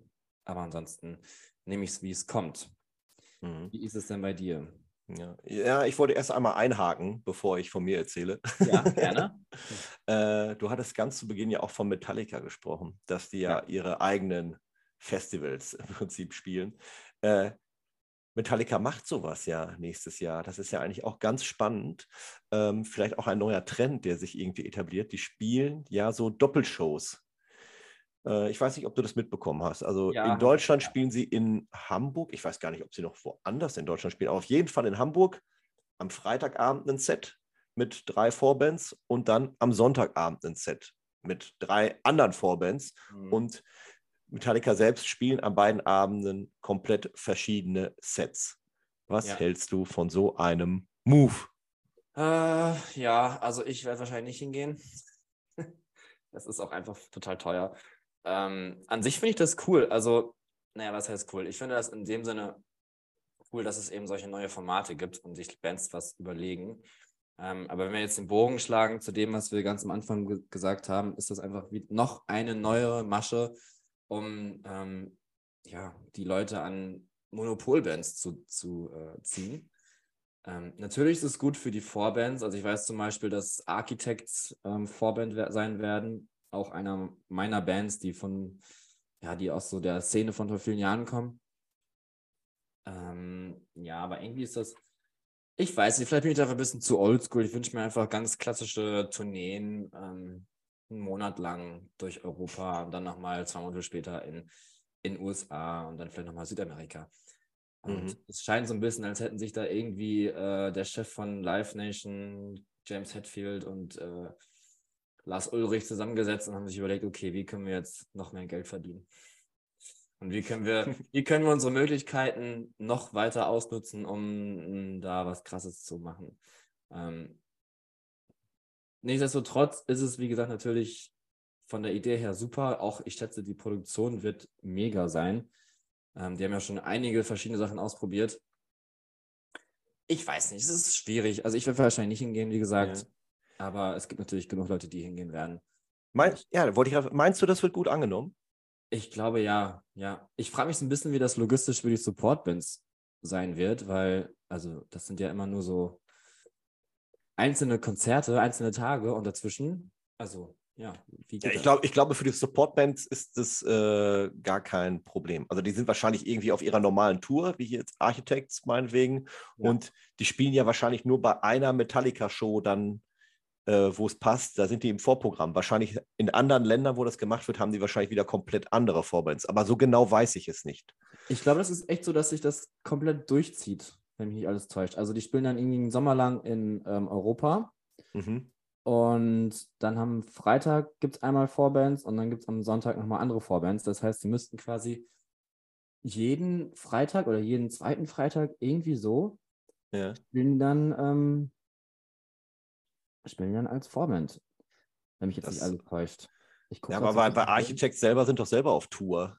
[SPEAKER 3] aber ansonsten nehme ich es, wie es kommt. Mhm. Wie ist es denn bei dir?
[SPEAKER 2] Ja. ja, ich wollte erst einmal einhaken, bevor ich von mir erzähle.
[SPEAKER 3] Ja, gerne.
[SPEAKER 2] äh, du hattest ganz zu Beginn ja auch von Metallica gesprochen, dass die ja, ja. ihre eigenen Festivals im Prinzip spielen. Äh, Metallica macht sowas ja nächstes Jahr. Das ist ja eigentlich auch ganz spannend. Ähm, vielleicht auch ein neuer Trend, der sich irgendwie etabliert. Die spielen ja so Doppelshows. Äh, ich weiß nicht, ob du das mitbekommen hast. Also ja, in Deutschland ja. spielen sie in Hamburg. Ich weiß gar nicht, ob sie noch woanders in Deutschland spielen, aber auf jeden Fall in Hamburg am Freitagabend ein Set mit drei Vorbands und dann am Sonntagabend ein Set mit drei anderen Vorbands. Mhm. Und Metallica selbst spielen an beiden Abenden komplett verschiedene Sets. Was ja. hältst du von so einem Move?
[SPEAKER 3] Äh, ja, also ich werde wahrscheinlich nicht hingehen. das ist auch einfach total teuer. Ähm, an sich finde ich das cool. Also, naja, was heißt cool? Ich finde das in dem Sinne cool, dass es eben solche neue Formate gibt und sich Bands was überlegen. Ähm, aber wenn wir jetzt den Bogen schlagen zu dem, was wir ganz am Anfang ge gesagt haben, ist das einfach noch eine neue Masche, um ähm, ja, die Leute an Monopolbands zu, zu äh, ziehen. Ähm, natürlich ist es gut für die Vorbands. Also ich weiß zum Beispiel, dass Architects ähm, Vorband sein werden. Auch einer meiner Bands, die von, ja, die aus so der Szene von vor vielen Jahren kommen. Ähm, ja, aber irgendwie ist das, ich weiß nicht, vielleicht bin ich einfach ein bisschen zu oldschool. Ich wünsche mir einfach ganz klassische Tourneen, ähm, einen Monat lang durch Europa und dann nochmal zwei Monate später in in USA und dann vielleicht nochmal Südamerika. Und mhm. es scheint so ein bisschen, als hätten sich da irgendwie äh, der Chef von Live Nation, James Hetfield und äh, Lars Ulrich zusammengesetzt und haben sich überlegt, okay, wie können wir jetzt noch mehr Geld verdienen? Und wie können wir, wie können wir unsere Möglichkeiten noch weiter ausnutzen, um da was Krasses zu machen? Ähm, Nichtsdestotrotz ist es, wie gesagt, natürlich von der Idee her super. Auch ich schätze, die Produktion wird mega sein. Ähm, die haben ja schon einige verschiedene Sachen ausprobiert. Ich weiß nicht, es ist schwierig. Also ich werde wahrscheinlich nicht hingehen, wie gesagt. Ja. Aber es gibt natürlich genug Leute, die hingehen werden.
[SPEAKER 2] Mein, ja, wollte ich, meinst du, das wird gut angenommen?
[SPEAKER 3] Ich glaube ja, ja. Ich frage mich so ein bisschen, wie das logistisch für die Support-Bands sein wird, weil, also das sind ja immer nur so einzelne Konzerte, einzelne Tage und dazwischen, also ja,
[SPEAKER 2] ja ich, glaub, ich glaube, für die Supportbands ist das äh, gar kein Problem. Also die sind wahrscheinlich irgendwie auf ihrer normalen Tour, wie hier jetzt Architects meinetwegen, ja. und die spielen ja wahrscheinlich nur bei einer Metallica-Show dann, äh, wo es passt, da sind die im Vorprogramm. Wahrscheinlich in anderen Ländern, wo das gemacht wird, haben die wahrscheinlich wieder komplett andere Vorbands. Aber so genau weiß ich es nicht.
[SPEAKER 3] Ich glaube, das ist echt so, dass sich das komplett durchzieht wenn mich nicht alles täuscht. Also die spielen dann irgendwie einen Sommer lang in ähm, Europa. Mhm. Und dann haben Freitag gibt es einmal Vorbands und dann gibt es am Sonntag nochmal andere Vorbands. Das heißt, sie müssten quasi jeden Freitag oder jeden zweiten Freitag irgendwie so.
[SPEAKER 2] Ja.
[SPEAKER 3] Spielen dann, ähm, spielen dann als Vorband. Wenn mich jetzt
[SPEAKER 2] Das-
[SPEAKER 3] nicht alles täuscht.
[SPEAKER 2] Ja, aber bei, bei. Architects selber sind doch selber auf Tour.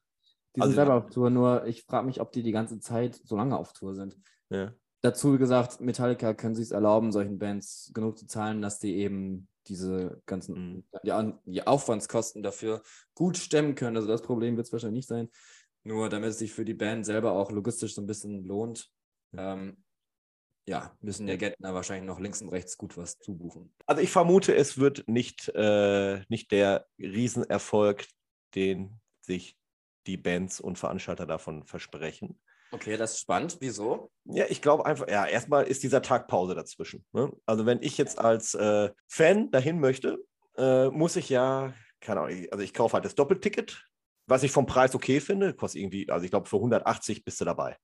[SPEAKER 3] Die
[SPEAKER 2] also-
[SPEAKER 3] sind selber auf Tour, nur ich frage mich, ob die die ganze Zeit so lange auf Tour sind.
[SPEAKER 2] Ja.
[SPEAKER 3] Dazu gesagt, Metallica können sich es erlauben, solchen Bands genug zu zahlen, dass die eben diese ganzen
[SPEAKER 2] Mhm.
[SPEAKER 4] die, An die Aufwandskosten dafür gut stemmen können. Also das Problem wird es wahrscheinlich nicht sein. Nur damit es sich für die Band selber auch logistisch so ein bisschen lohnt, ähm, ja, müssen der Gärtner wahrscheinlich noch links und rechts gut was zubuchen.
[SPEAKER 2] Also ich vermute, es wird nicht, äh, nicht der Riesenerfolg, den sich die Bands und Veranstalter davon versprechen.
[SPEAKER 4] Okay, das ist spannend. Wieso?
[SPEAKER 2] Ja, ich glaube einfach, ja, erstmal ist dieser Tag Pause dazwischen. Ne? Also wenn ich jetzt als äh, Fan dahin möchte, äh, muss ich ja, keine Ahnung, ich- also ich kaufe halt das Doppelticket, was ich vom Preis okay finde, kostet irgendwie, also ich glaube für 180 bist du dabei.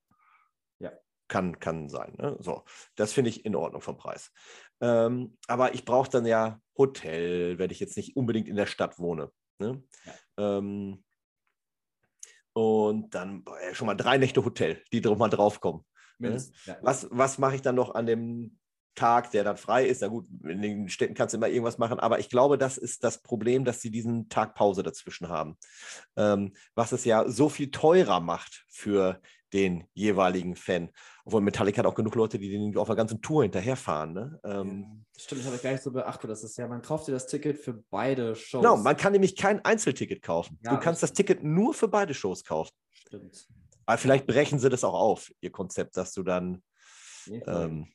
[SPEAKER 3] Ja.
[SPEAKER 2] Kann, kann sein. Ne? So, das finde ich in Ordnung vom Preis. Ähm, aber ich brauche dann ja Hotel, wenn ich jetzt nicht unbedingt in der Stadt wohne. Ne? Ähm, und dann boah, schon mal drei Nächte Hotel, die drauf mal draufkommen.
[SPEAKER 3] Mindestens. Ja.
[SPEAKER 2] Was, was mache ich dann noch an dem Tag, der dann frei ist? Na gut, in den Städten kannst du immer irgendwas machen, aber ich glaube, das ist das Problem, dass sie diesen Tag Pause dazwischen haben. Ähm, was es ja so viel teurer macht für den jeweiligen Fan. Obwohl Metallica hat auch genug Leute, die den auf der ganzen Tour hinterherfahren. Ne? Ähm,
[SPEAKER 3] Stimmt, das habe ich gar nicht so beachtet. Das ist ja, man kauft dir das Ticket für beide Shows.
[SPEAKER 2] Genau, man kann nämlich kein Einzelticket kaufen.
[SPEAKER 3] Ja,
[SPEAKER 2] du kannst das. Ticket nur für beide Shows kaufen.
[SPEAKER 3] Stimmt.
[SPEAKER 2] Aber vielleicht brechen sie das auch auf, ihr Konzept, dass du dann.
[SPEAKER 3] Nee,
[SPEAKER 2] Ähm,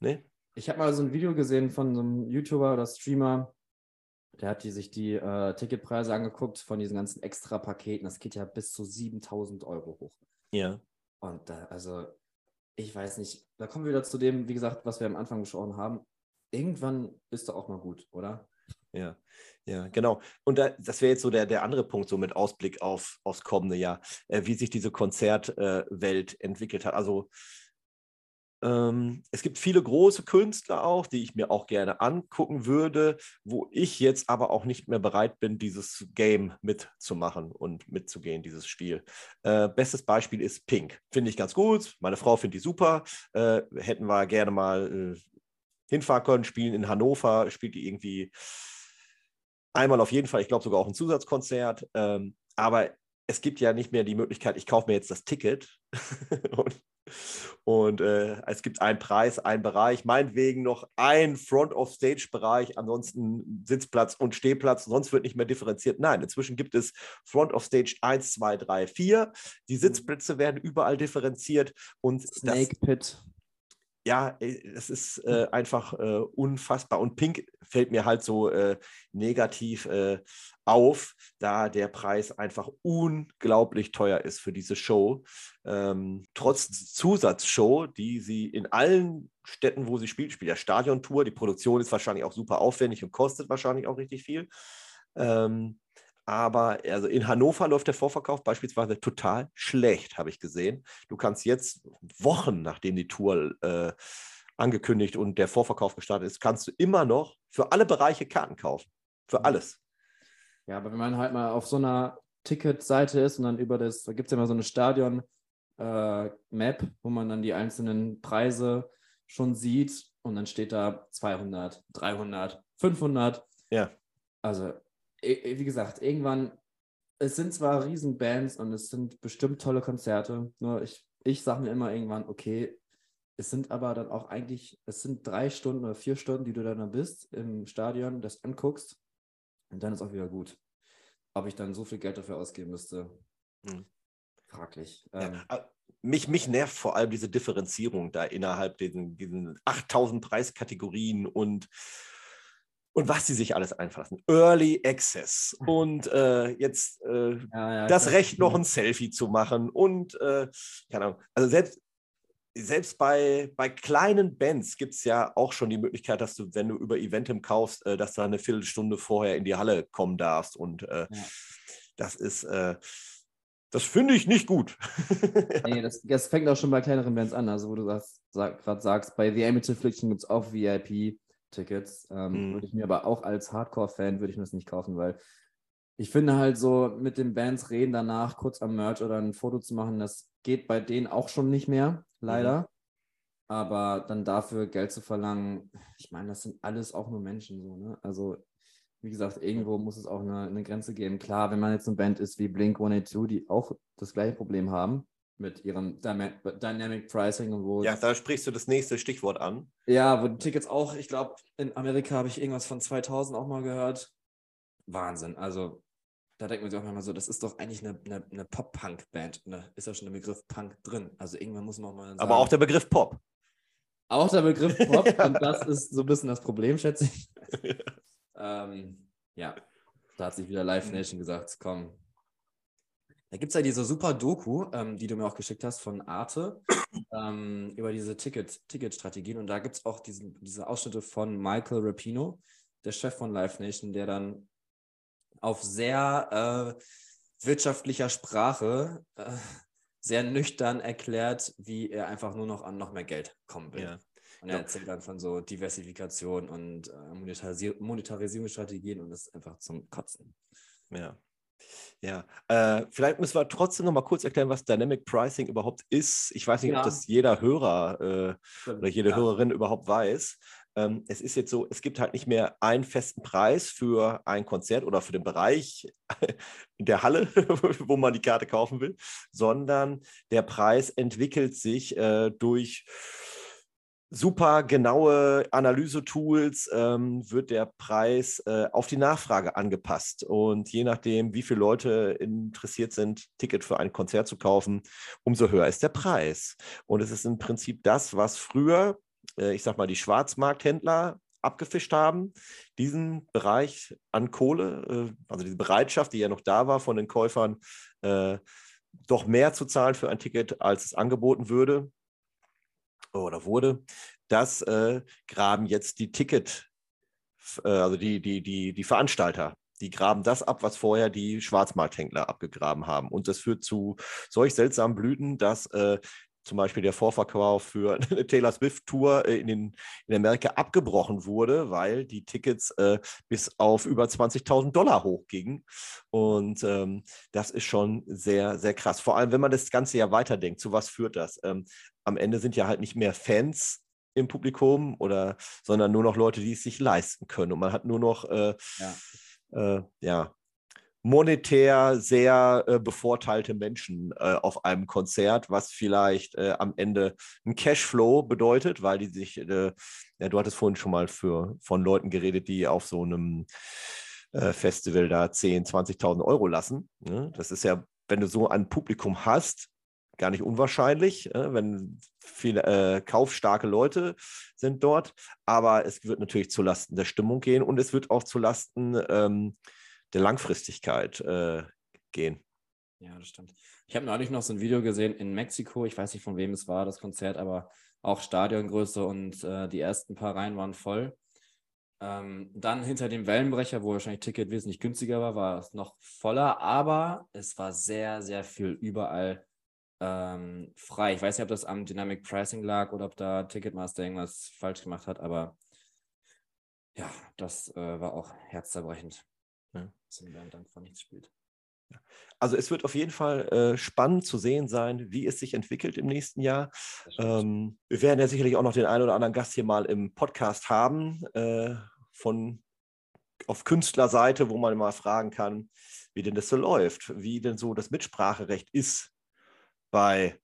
[SPEAKER 2] ne?
[SPEAKER 3] Ich habe mal so ein Video gesehen von so einem YouTuber oder Streamer, der hat die, sich die äh, Ticketpreise angeguckt von diesen ganzen Extra-Paketen. Das geht ja bis zu 7000 Euro hoch.
[SPEAKER 2] Ja.
[SPEAKER 3] Und da, also, ich weiß nicht, da kommen wir wieder zu dem, wie gesagt, was wir am Anfang besprochen haben. Irgendwann ist doch auch mal gut, oder?
[SPEAKER 2] Ja, ja, genau. Und da, das wäre jetzt so der, der andere Punkt, so mit Ausblick auf, aufs kommende Jahr, äh, wie sich diese Konzertwelt äh, entwickelt hat. Also ähm, es gibt viele große Künstler auch, die ich mir auch gerne angucken würde, wo ich jetzt aber auch nicht mehr bereit bin, dieses Game mitzumachen und mitzugehen, dieses Spiel. Äh, bestes Beispiel ist Pink. Finde ich ganz gut. Meine Frau findet die super. Äh, hätten wir gerne mal äh, hinfahren können, spielen in Hannover, spielt die irgendwie einmal auf jeden Fall, ich glaube sogar auch ein Zusatzkonzert. Ähm, aber es gibt ja nicht mehr die Möglichkeit, ich kaufe mir jetzt das Ticket und, und äh, es gibt einen Preis, einen Bereich, meinetwegen noch ein Front-of-Stage-Bereich, ansonsten Sitzplatz und Stehplatz, sonst wird nicht mehr differenziert. Nein, inzwischen gibt es Front-of-Stage 1, 2, 3, 4. Die Sitzplätze werden überall differenziert und das,
[SPEAKER 3] Snake Pit.
[SPEAKER 2] ja, äh, es ist äh, einfach äh, unfassbar. Und Pink fällt mir halt so äh, negativ äh, auf, da der Preis einfach unglaublich teuer ist für diese Show. Ähm, trotz Zusatzshow, die sie in allen Städten, wo sie spielt, spielt ja Stadiontour. Die Produktion ist wahrscheinlich auch super aufwendig und kostet wahrscheinlich auch richtig viel. Ähm, aber also in Hannover läuft der Vorverkauf beispielsweise total schlecht, habe ich gesehen. Du kannst jetzt Wochen nachdem die Tour äh, angekündigt und der Vorverkauf gestartet ist, kannst du immer noch für alle Bereiche Karten kaufen. Für alles.
[SPEAKER 3] Ja, aber wenn man halt mal auf so einer Ticketseite ist und dann über das, da gibt es ja immer so eine Stadion-Map, wo man dann die einzelnen Preise schon sieht und dann steht da 200, 300, 500.
[SPEAKER 2] Ja.
[SPEAKER 3] Also, wie gesagt, irgendwann, es sind zwar Riesenbands und es sind bestimmt tolle Konzerte, nur ich, ich sage mir immer irgendwann, okay, es sind aber dann auch eigentlich, es sind drei Stunden oder vier Stunden, die du dann da bist im Stadion, das anguckst und dann ist auch wieder gut. Ob ich dann so viel Geld dafür ausgeben müsste,
[SPEAKER 2] Hm.
[SPEAKER 3] fraglich.
[SPEAKER 2] Ja,
[SPEAKER 3] Ähm,
[SPEAKER 2] äh, mich, mich nervt vor allem diese Differenzierung da innerhalb diesen, diesen 8000 Preiskategorien und, und was sie sich alles einfassen. Early Access und äh, jetzt äh,
[SPEAKER 3] ja, ja,
[SPEAKER 2] das Recht, noch
[SPEAKER 3] ja.
[SPEAKER 2] ein Selfie zu machen und äh, keine Ahnung. Also selbst, selbst bei, bei kleinen Bands gibt es ja auch schon die Möglichkeit, dass du, wenn du über Eventim kaufst, äh, dass du eine Viertelstunde vorher in die Halle kommen darfst. Und äh,
[SPEAKER 3] Ja.
[SPEAKER 2] das ist, äh, das finde ich nicht gut.
[SPEAKER 3] Nee, das, das fängt auch schon bei kleineren Bands an. Also, wo du sagst, sag, gerade sagst, bei The Amateur Affliction gibt es auch VIP-Tickets. Ähm,
[SPEAKER 2] Mhm.
[SPEAKER 3] Würde ich mir aber auch als Hardcore-Fan würde ich mir das nicht kaufen, weil ich finde halt so mit den Bands reden danach, kurz am Merch oder ein Foto zu machen, das geht bei denen auch schon nicht mehr, leider. Mhm. Aber dann dafür Geld zu verlangen, ich meine, das sind alles auch nur Menschen so, ne? Also, wie gesagt, irgendwo muss es auch eine, eine Grenze geben. Klar, wenn man jetzt eine Band ist wie Blink 182, die auch das gleiche Problem haben mit ihrem Dynamic Pricing und wo.
[SPEAKER 2] Ja, da sprichst du das nächste Stichwort an.
[SPEAKER 3] Ja, wo die Tickets auch, ich glaube, in Amerika habe ich irgendwas von 2000 auch mal gehört. Wahnsinn. Also, da denkt man sich auch mal so, das ist doch eigentlich eine, eine, eine Pop-Punk-Band. Da ist ja schon der Begriff Punk drin. Also, irgendwann muss man auch mal.
[SPEAKER 2] Sagen, Aber auch der Begriff Pop.
[SPEAKER 3] Auch der Begriff Pop, ja. und das ist so ein bisschen das Problem, schätze ich. ähm, ja, da hat sich wieder Live Nation gesagt, komm. Da gibt es ja diese super Doku, ähm, die du mir auch geschickt hast von Arte, ähm, über diese Ticket, Ticket-Strategien. Und da gibt es auch diesen, diese Ausschnitte von Michael Rapino, der Chef von Live Nation, der dann auf sehr äh, wirtschaftlicher Sprache äh, sehr nüchtern erklärt, wie er einfach nur noch an noch mehr Geld kommen will. Ja. Und er ja. erzählt dann von so Diversifikation und äh, Monetarisierung, Monetarisierungsstrategien und das ist einfach zum Kotzen.
[SPEAKER 2] Ja. Ja, äh, vielleicht müssen wir trotzdem noch mal kurz erklären, was Dynamic Pricing überhaupt ist. Ich weiß nicht, ja. ob das jeder Hörer äh, oder jede ja. Hörerin überhaupt weiß. Ähm, es ist jetzt so, es gibt halt nicht mehr einen festen Preis für ein Konzert oder für den Bereich in der Halle, wo man die Karte kaufen will, sondern der Preis entwickelt sich äh, durch super genaue Analyse-Tools ähm, wird der Preis äh, auf die Nachfrage angepasst. Und je nachdem, wie viele Leute interessiert sind, Ticket für ein Konzert zu kaufen, umso höher ist der Preis. Und es ist im Prinzip das, was früher, äh, ich sag mal, die Schwarzmarkthändler abgefischt haben, diesen Bereich an Kohle, äh, also diese Bereitschaft, die ja noch da war von den Käufern, äh, doch mehr zu zahlen für ein Ticket, als es angeboten würde, oder wurde, das äh, graben jetzt die Ticket, also die, die, die, die Veranstalter. Die graben das ab, was vorher die Schwarzmarkthändler abgegraben haben. Und das führt zu solch seltsamen Blüten, dass äh, zum Beispiel der Vorverkauf für eine Taylor Swift-Tour äh, in, den, in Amerika abgebrochen wurde, weil die Tickets äh, bis auf über 20.000 Dollar hochgingen. Und ähm, das ist schon sehr, sehr krass. Vor allem, wenn man das Ganze ja weiterdenkt, zu was führt das? Ähm, am Ende sind ja halt nicht mehr Fans im Publikum oder, sondern nur noch Leute, die es sich leisten können. Und man hat nur noch äh, ja. Äh, ja monetär sehr äh, bevorteilte Menschen äh, auf einem Konzert, was vielleicht äh, am Ende ein Cashflow bedeutet, weil die sich, äh, ja, du hattest vorhin schon mal für, von Leuten geredet, die auf so einem äh, Festival da 10, 20.000 Euro lassen. Ne? Das ist ja, wenn du so ein Publikum hast, gar nicht unwahrscheinlich, äh, wenn viele kaufstarke Leute sind dort, aber es wird natürlich zulasten der Stimmung gehen und es wird auch zulasten ähm, der Langfristigkeit äh, gehen.
[SPEAKER 3] Ja, das stimmt. Ich habe neulich noch so ein Video gesehen in Mexiko. Ich weiß nicht, von wem es war, das Konzert, aber auch Stadiongröße und äh, die ersten paar Reihen waren voll. Ähm, dann hinter dem Wellenbrecher, wo wahrscheinlich Ticket wesentlich günstiger war, war es noch voller, aber es war sehr, sehr viel überall ähm, frei. Ich weiß nicht, ob das am Dynamic Pricing lag oder ob da Ticketmaster irgendwas falsch gemacht hat, aber ja, das äh, war auch herzzerbrechend. Ja. Dann von nichts spielt.
[SPEAKER 2] Also es wird auf jeden Fall äh, spannend zu sehen sein, wie es sich entwickelt im nächsten Jahr. Ähm, wir werden ja sicherlich auch noch den einen oder anderen Gast hier mal im Podcast haben, äh, von auf Künstlerseite, wo man mal fragen kann, wie denn das so läuft, wie denn so das Mitspracherecht ist bei,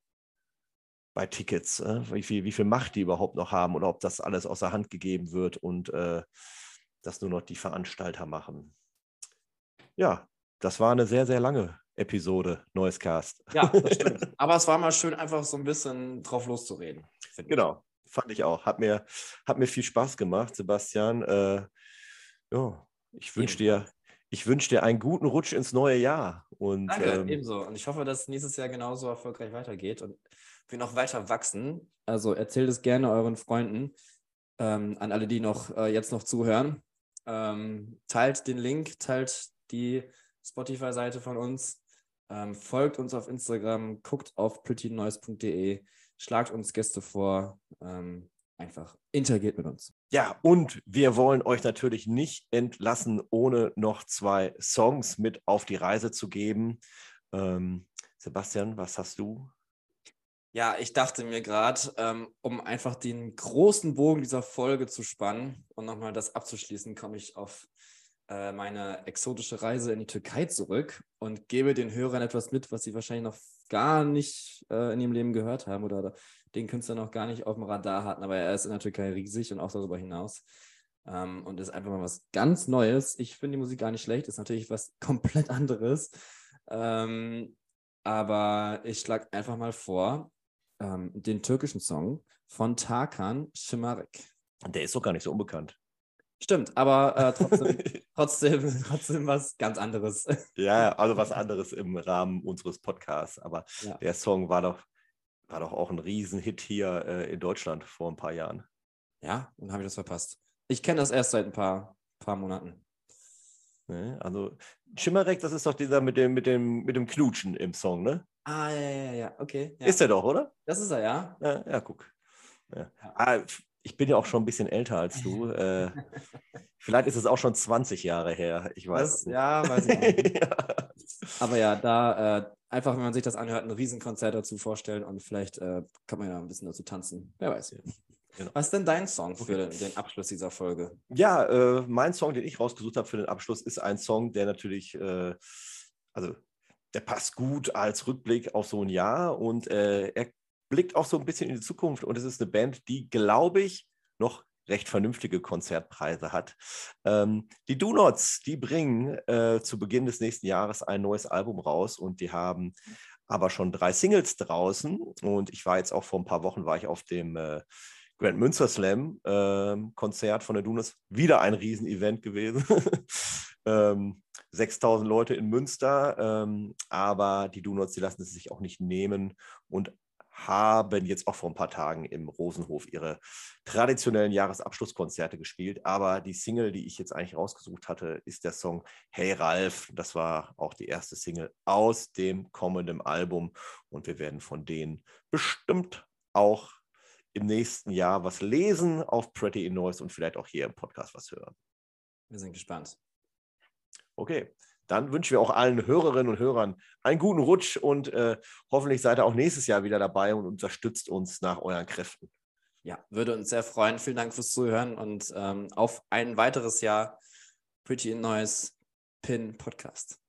[SPEAKER 2] bei Tickets, äh? wie, viel, wie viel Macht die überhaupt noch haben oder ob das alles außer Hand gegeben wird und äh, das nur noch die Veranstalter machen ja, das war eine sehr, sehr lange Episode, neues Cast.
[SPEAKER 3] Ja, das stimmt. Aber es war mal schön, einfach so ein bisschen drauf loszureden.
[SPEAKER 2] Genau, ich. fand ich auch. Hat mir, hat mir viel Spaß gemacht, Sebastian. Äh, ja, ich wünsche dir, ich wünsche dir einen guten Rutsch ins neue Jahr. Und,
[SPEAKER 3] Danke, ähm, ebenso. Und ich hoffe, dass nächstes Jahr genauso erfolgreich weitergeht und wir noch weiter wachsen. Also erzählt es gerne euren Freunden, ähm, an alle, die noch äh, jetzt noch zuhören. Ähm, teilt den Link, teilt die Spotify-Seite von uns. Ähm, folgt uns auf Instagram, guckt auf prettynoise.de, schlagt uns Gäste vor, ähm, einfach interagiert mit uns.
[SPEAKER 2] Ja, und wir wollen euch natürlich nicht entlassen, ohne noch zwei Songs mit auf die Reise zu geben. Ähm, Sebastian, was hast du?
[SPEAKER 3] Ja, ich dachte mir gerade, ähm, um einfach den großen Bogen dieser Folge zu spannen und nochmal das abzuschließen, komme ich auf äh, meine exotische Reise in die Türkei zurück und gebe den Hörern etwas mit, was sie wahrscheinlich noch gar nicht äh, in ihrem Leben gehört haben oder den Künstler noch gar nicht auf dem Radar hatten. Aber er ist in der Türkei riesig und auch darüber hinaus. Ähm, und ist einfach mal was ganz Neues. Ich finde die Musik gar nicht schlecht, ist natürlich was komplett anderes. Ähm, aber ich schlage einfach mal vor, ähm, den türkischen Song von Tarkan Shimarek.
[SPEAKER 2] Der ist doch gar nicht so unbekannt.
[SPEAKER 3] Stimmt, aber äh, trotzdem, trotzdem, trotzdem was ganz anderes.
[SPEAKER 2] Ja, also was anderes im Rahmen unseres Podcasts. Aber ja. der Song war doch, war doch auch ein Riesenhit hier äh, in Deutschland vor ein paar Jahren.
[SPEAKER 3] Ja, dann habe ich das verpasst. Ich kenne das erst seit ein paar, paar Monaten.
[SPEAKER 2] Ne? Also Schimmerreck, das ist doch dieser mit dem, mit, dem, mit dem Knutschen im Song, ne?
[SPEAKER 3] Ah, ja, ja, ja, okay. Ja.
[SPEAKER 2] Ist er doch, oder?
[SPEAKER 3] Das ist er, ja.
[SPEAKER 2] Ja, ja guck. Ja. Ah, ich bin ja auch schon ein bisschen älter als du. äh, vielleicht ist es auch schon 20 Jahre her. Ich weiß.
[SPEAKER 3] Das, ja, weiß ich nicht. ja. Aber ja, da äh, einfach, wenn man sich das anhört, ein Riesenkonzert dazu vorstellen und vielleicht äh, kann man ja ein bisschen dazu tanzen. Wer weiß. Genau. Was ist denn dein Song für den, den Abschluss dieser Folge?
[SPEAKER 2] Ja, äh, mein Song, den ich rausgesucht habe für den Abschluss, ist ein Song, der natürlich, äh, also der passt gut als Rückblick auf so ein Jahr und äh, er blickt auch so ein bisschen in die Zukunft und es ist eine Band, die, glaube ich, noch recht vernünftige Konzertpreise hat. Ähm, die Do-Nots, die bringen äh, zu Beginn des nächsten Jahres ein neues Album raus und die haben aber schon drei Singles draußen und ich war jetzt auch vor ein paar Wochen, war ich auf dem äh, Grand Münster Slam äh, Konzert von der Dunas, wieder ein Riesenevent gewesen. ähm, 6000 Leute in Münster, ähm, aber die Donuts, die lassen es sich auch nicht nehmen und haben jetzt auch vor ein paar Tagen im Rosenhof ihre traditionellen Jahresabschlusskonzerte gespielt. Aber die Single, die ich jetzt eigentlich rausgesucht hatte, ist der Song Hey Ralf. Das war auch die erste Single aus dem kommenden Album. Und wir werden von denen bestimmt auch im nächsten Jahr was lesen auf Pretty in Noise und vielleicht auch hier im Podcast was hören.
[SPEAKER 3] Wir sind gespannt.
[SPEAKER 2] Okay, dann wünschen wir auch allen Hörerinnen und Hörern einen guten Rutsch und äh, hoffentlich seid ihr auch nächstes Jahr wieder dabei und unterstützt uns nach euren Kräften.
[SPEAKER 3] Ja, würde uns sehr freuen. Vielen Dank fürs Zuhören und ähm, auf ein weiteres Jahr Pretty Noise Pin Podcast.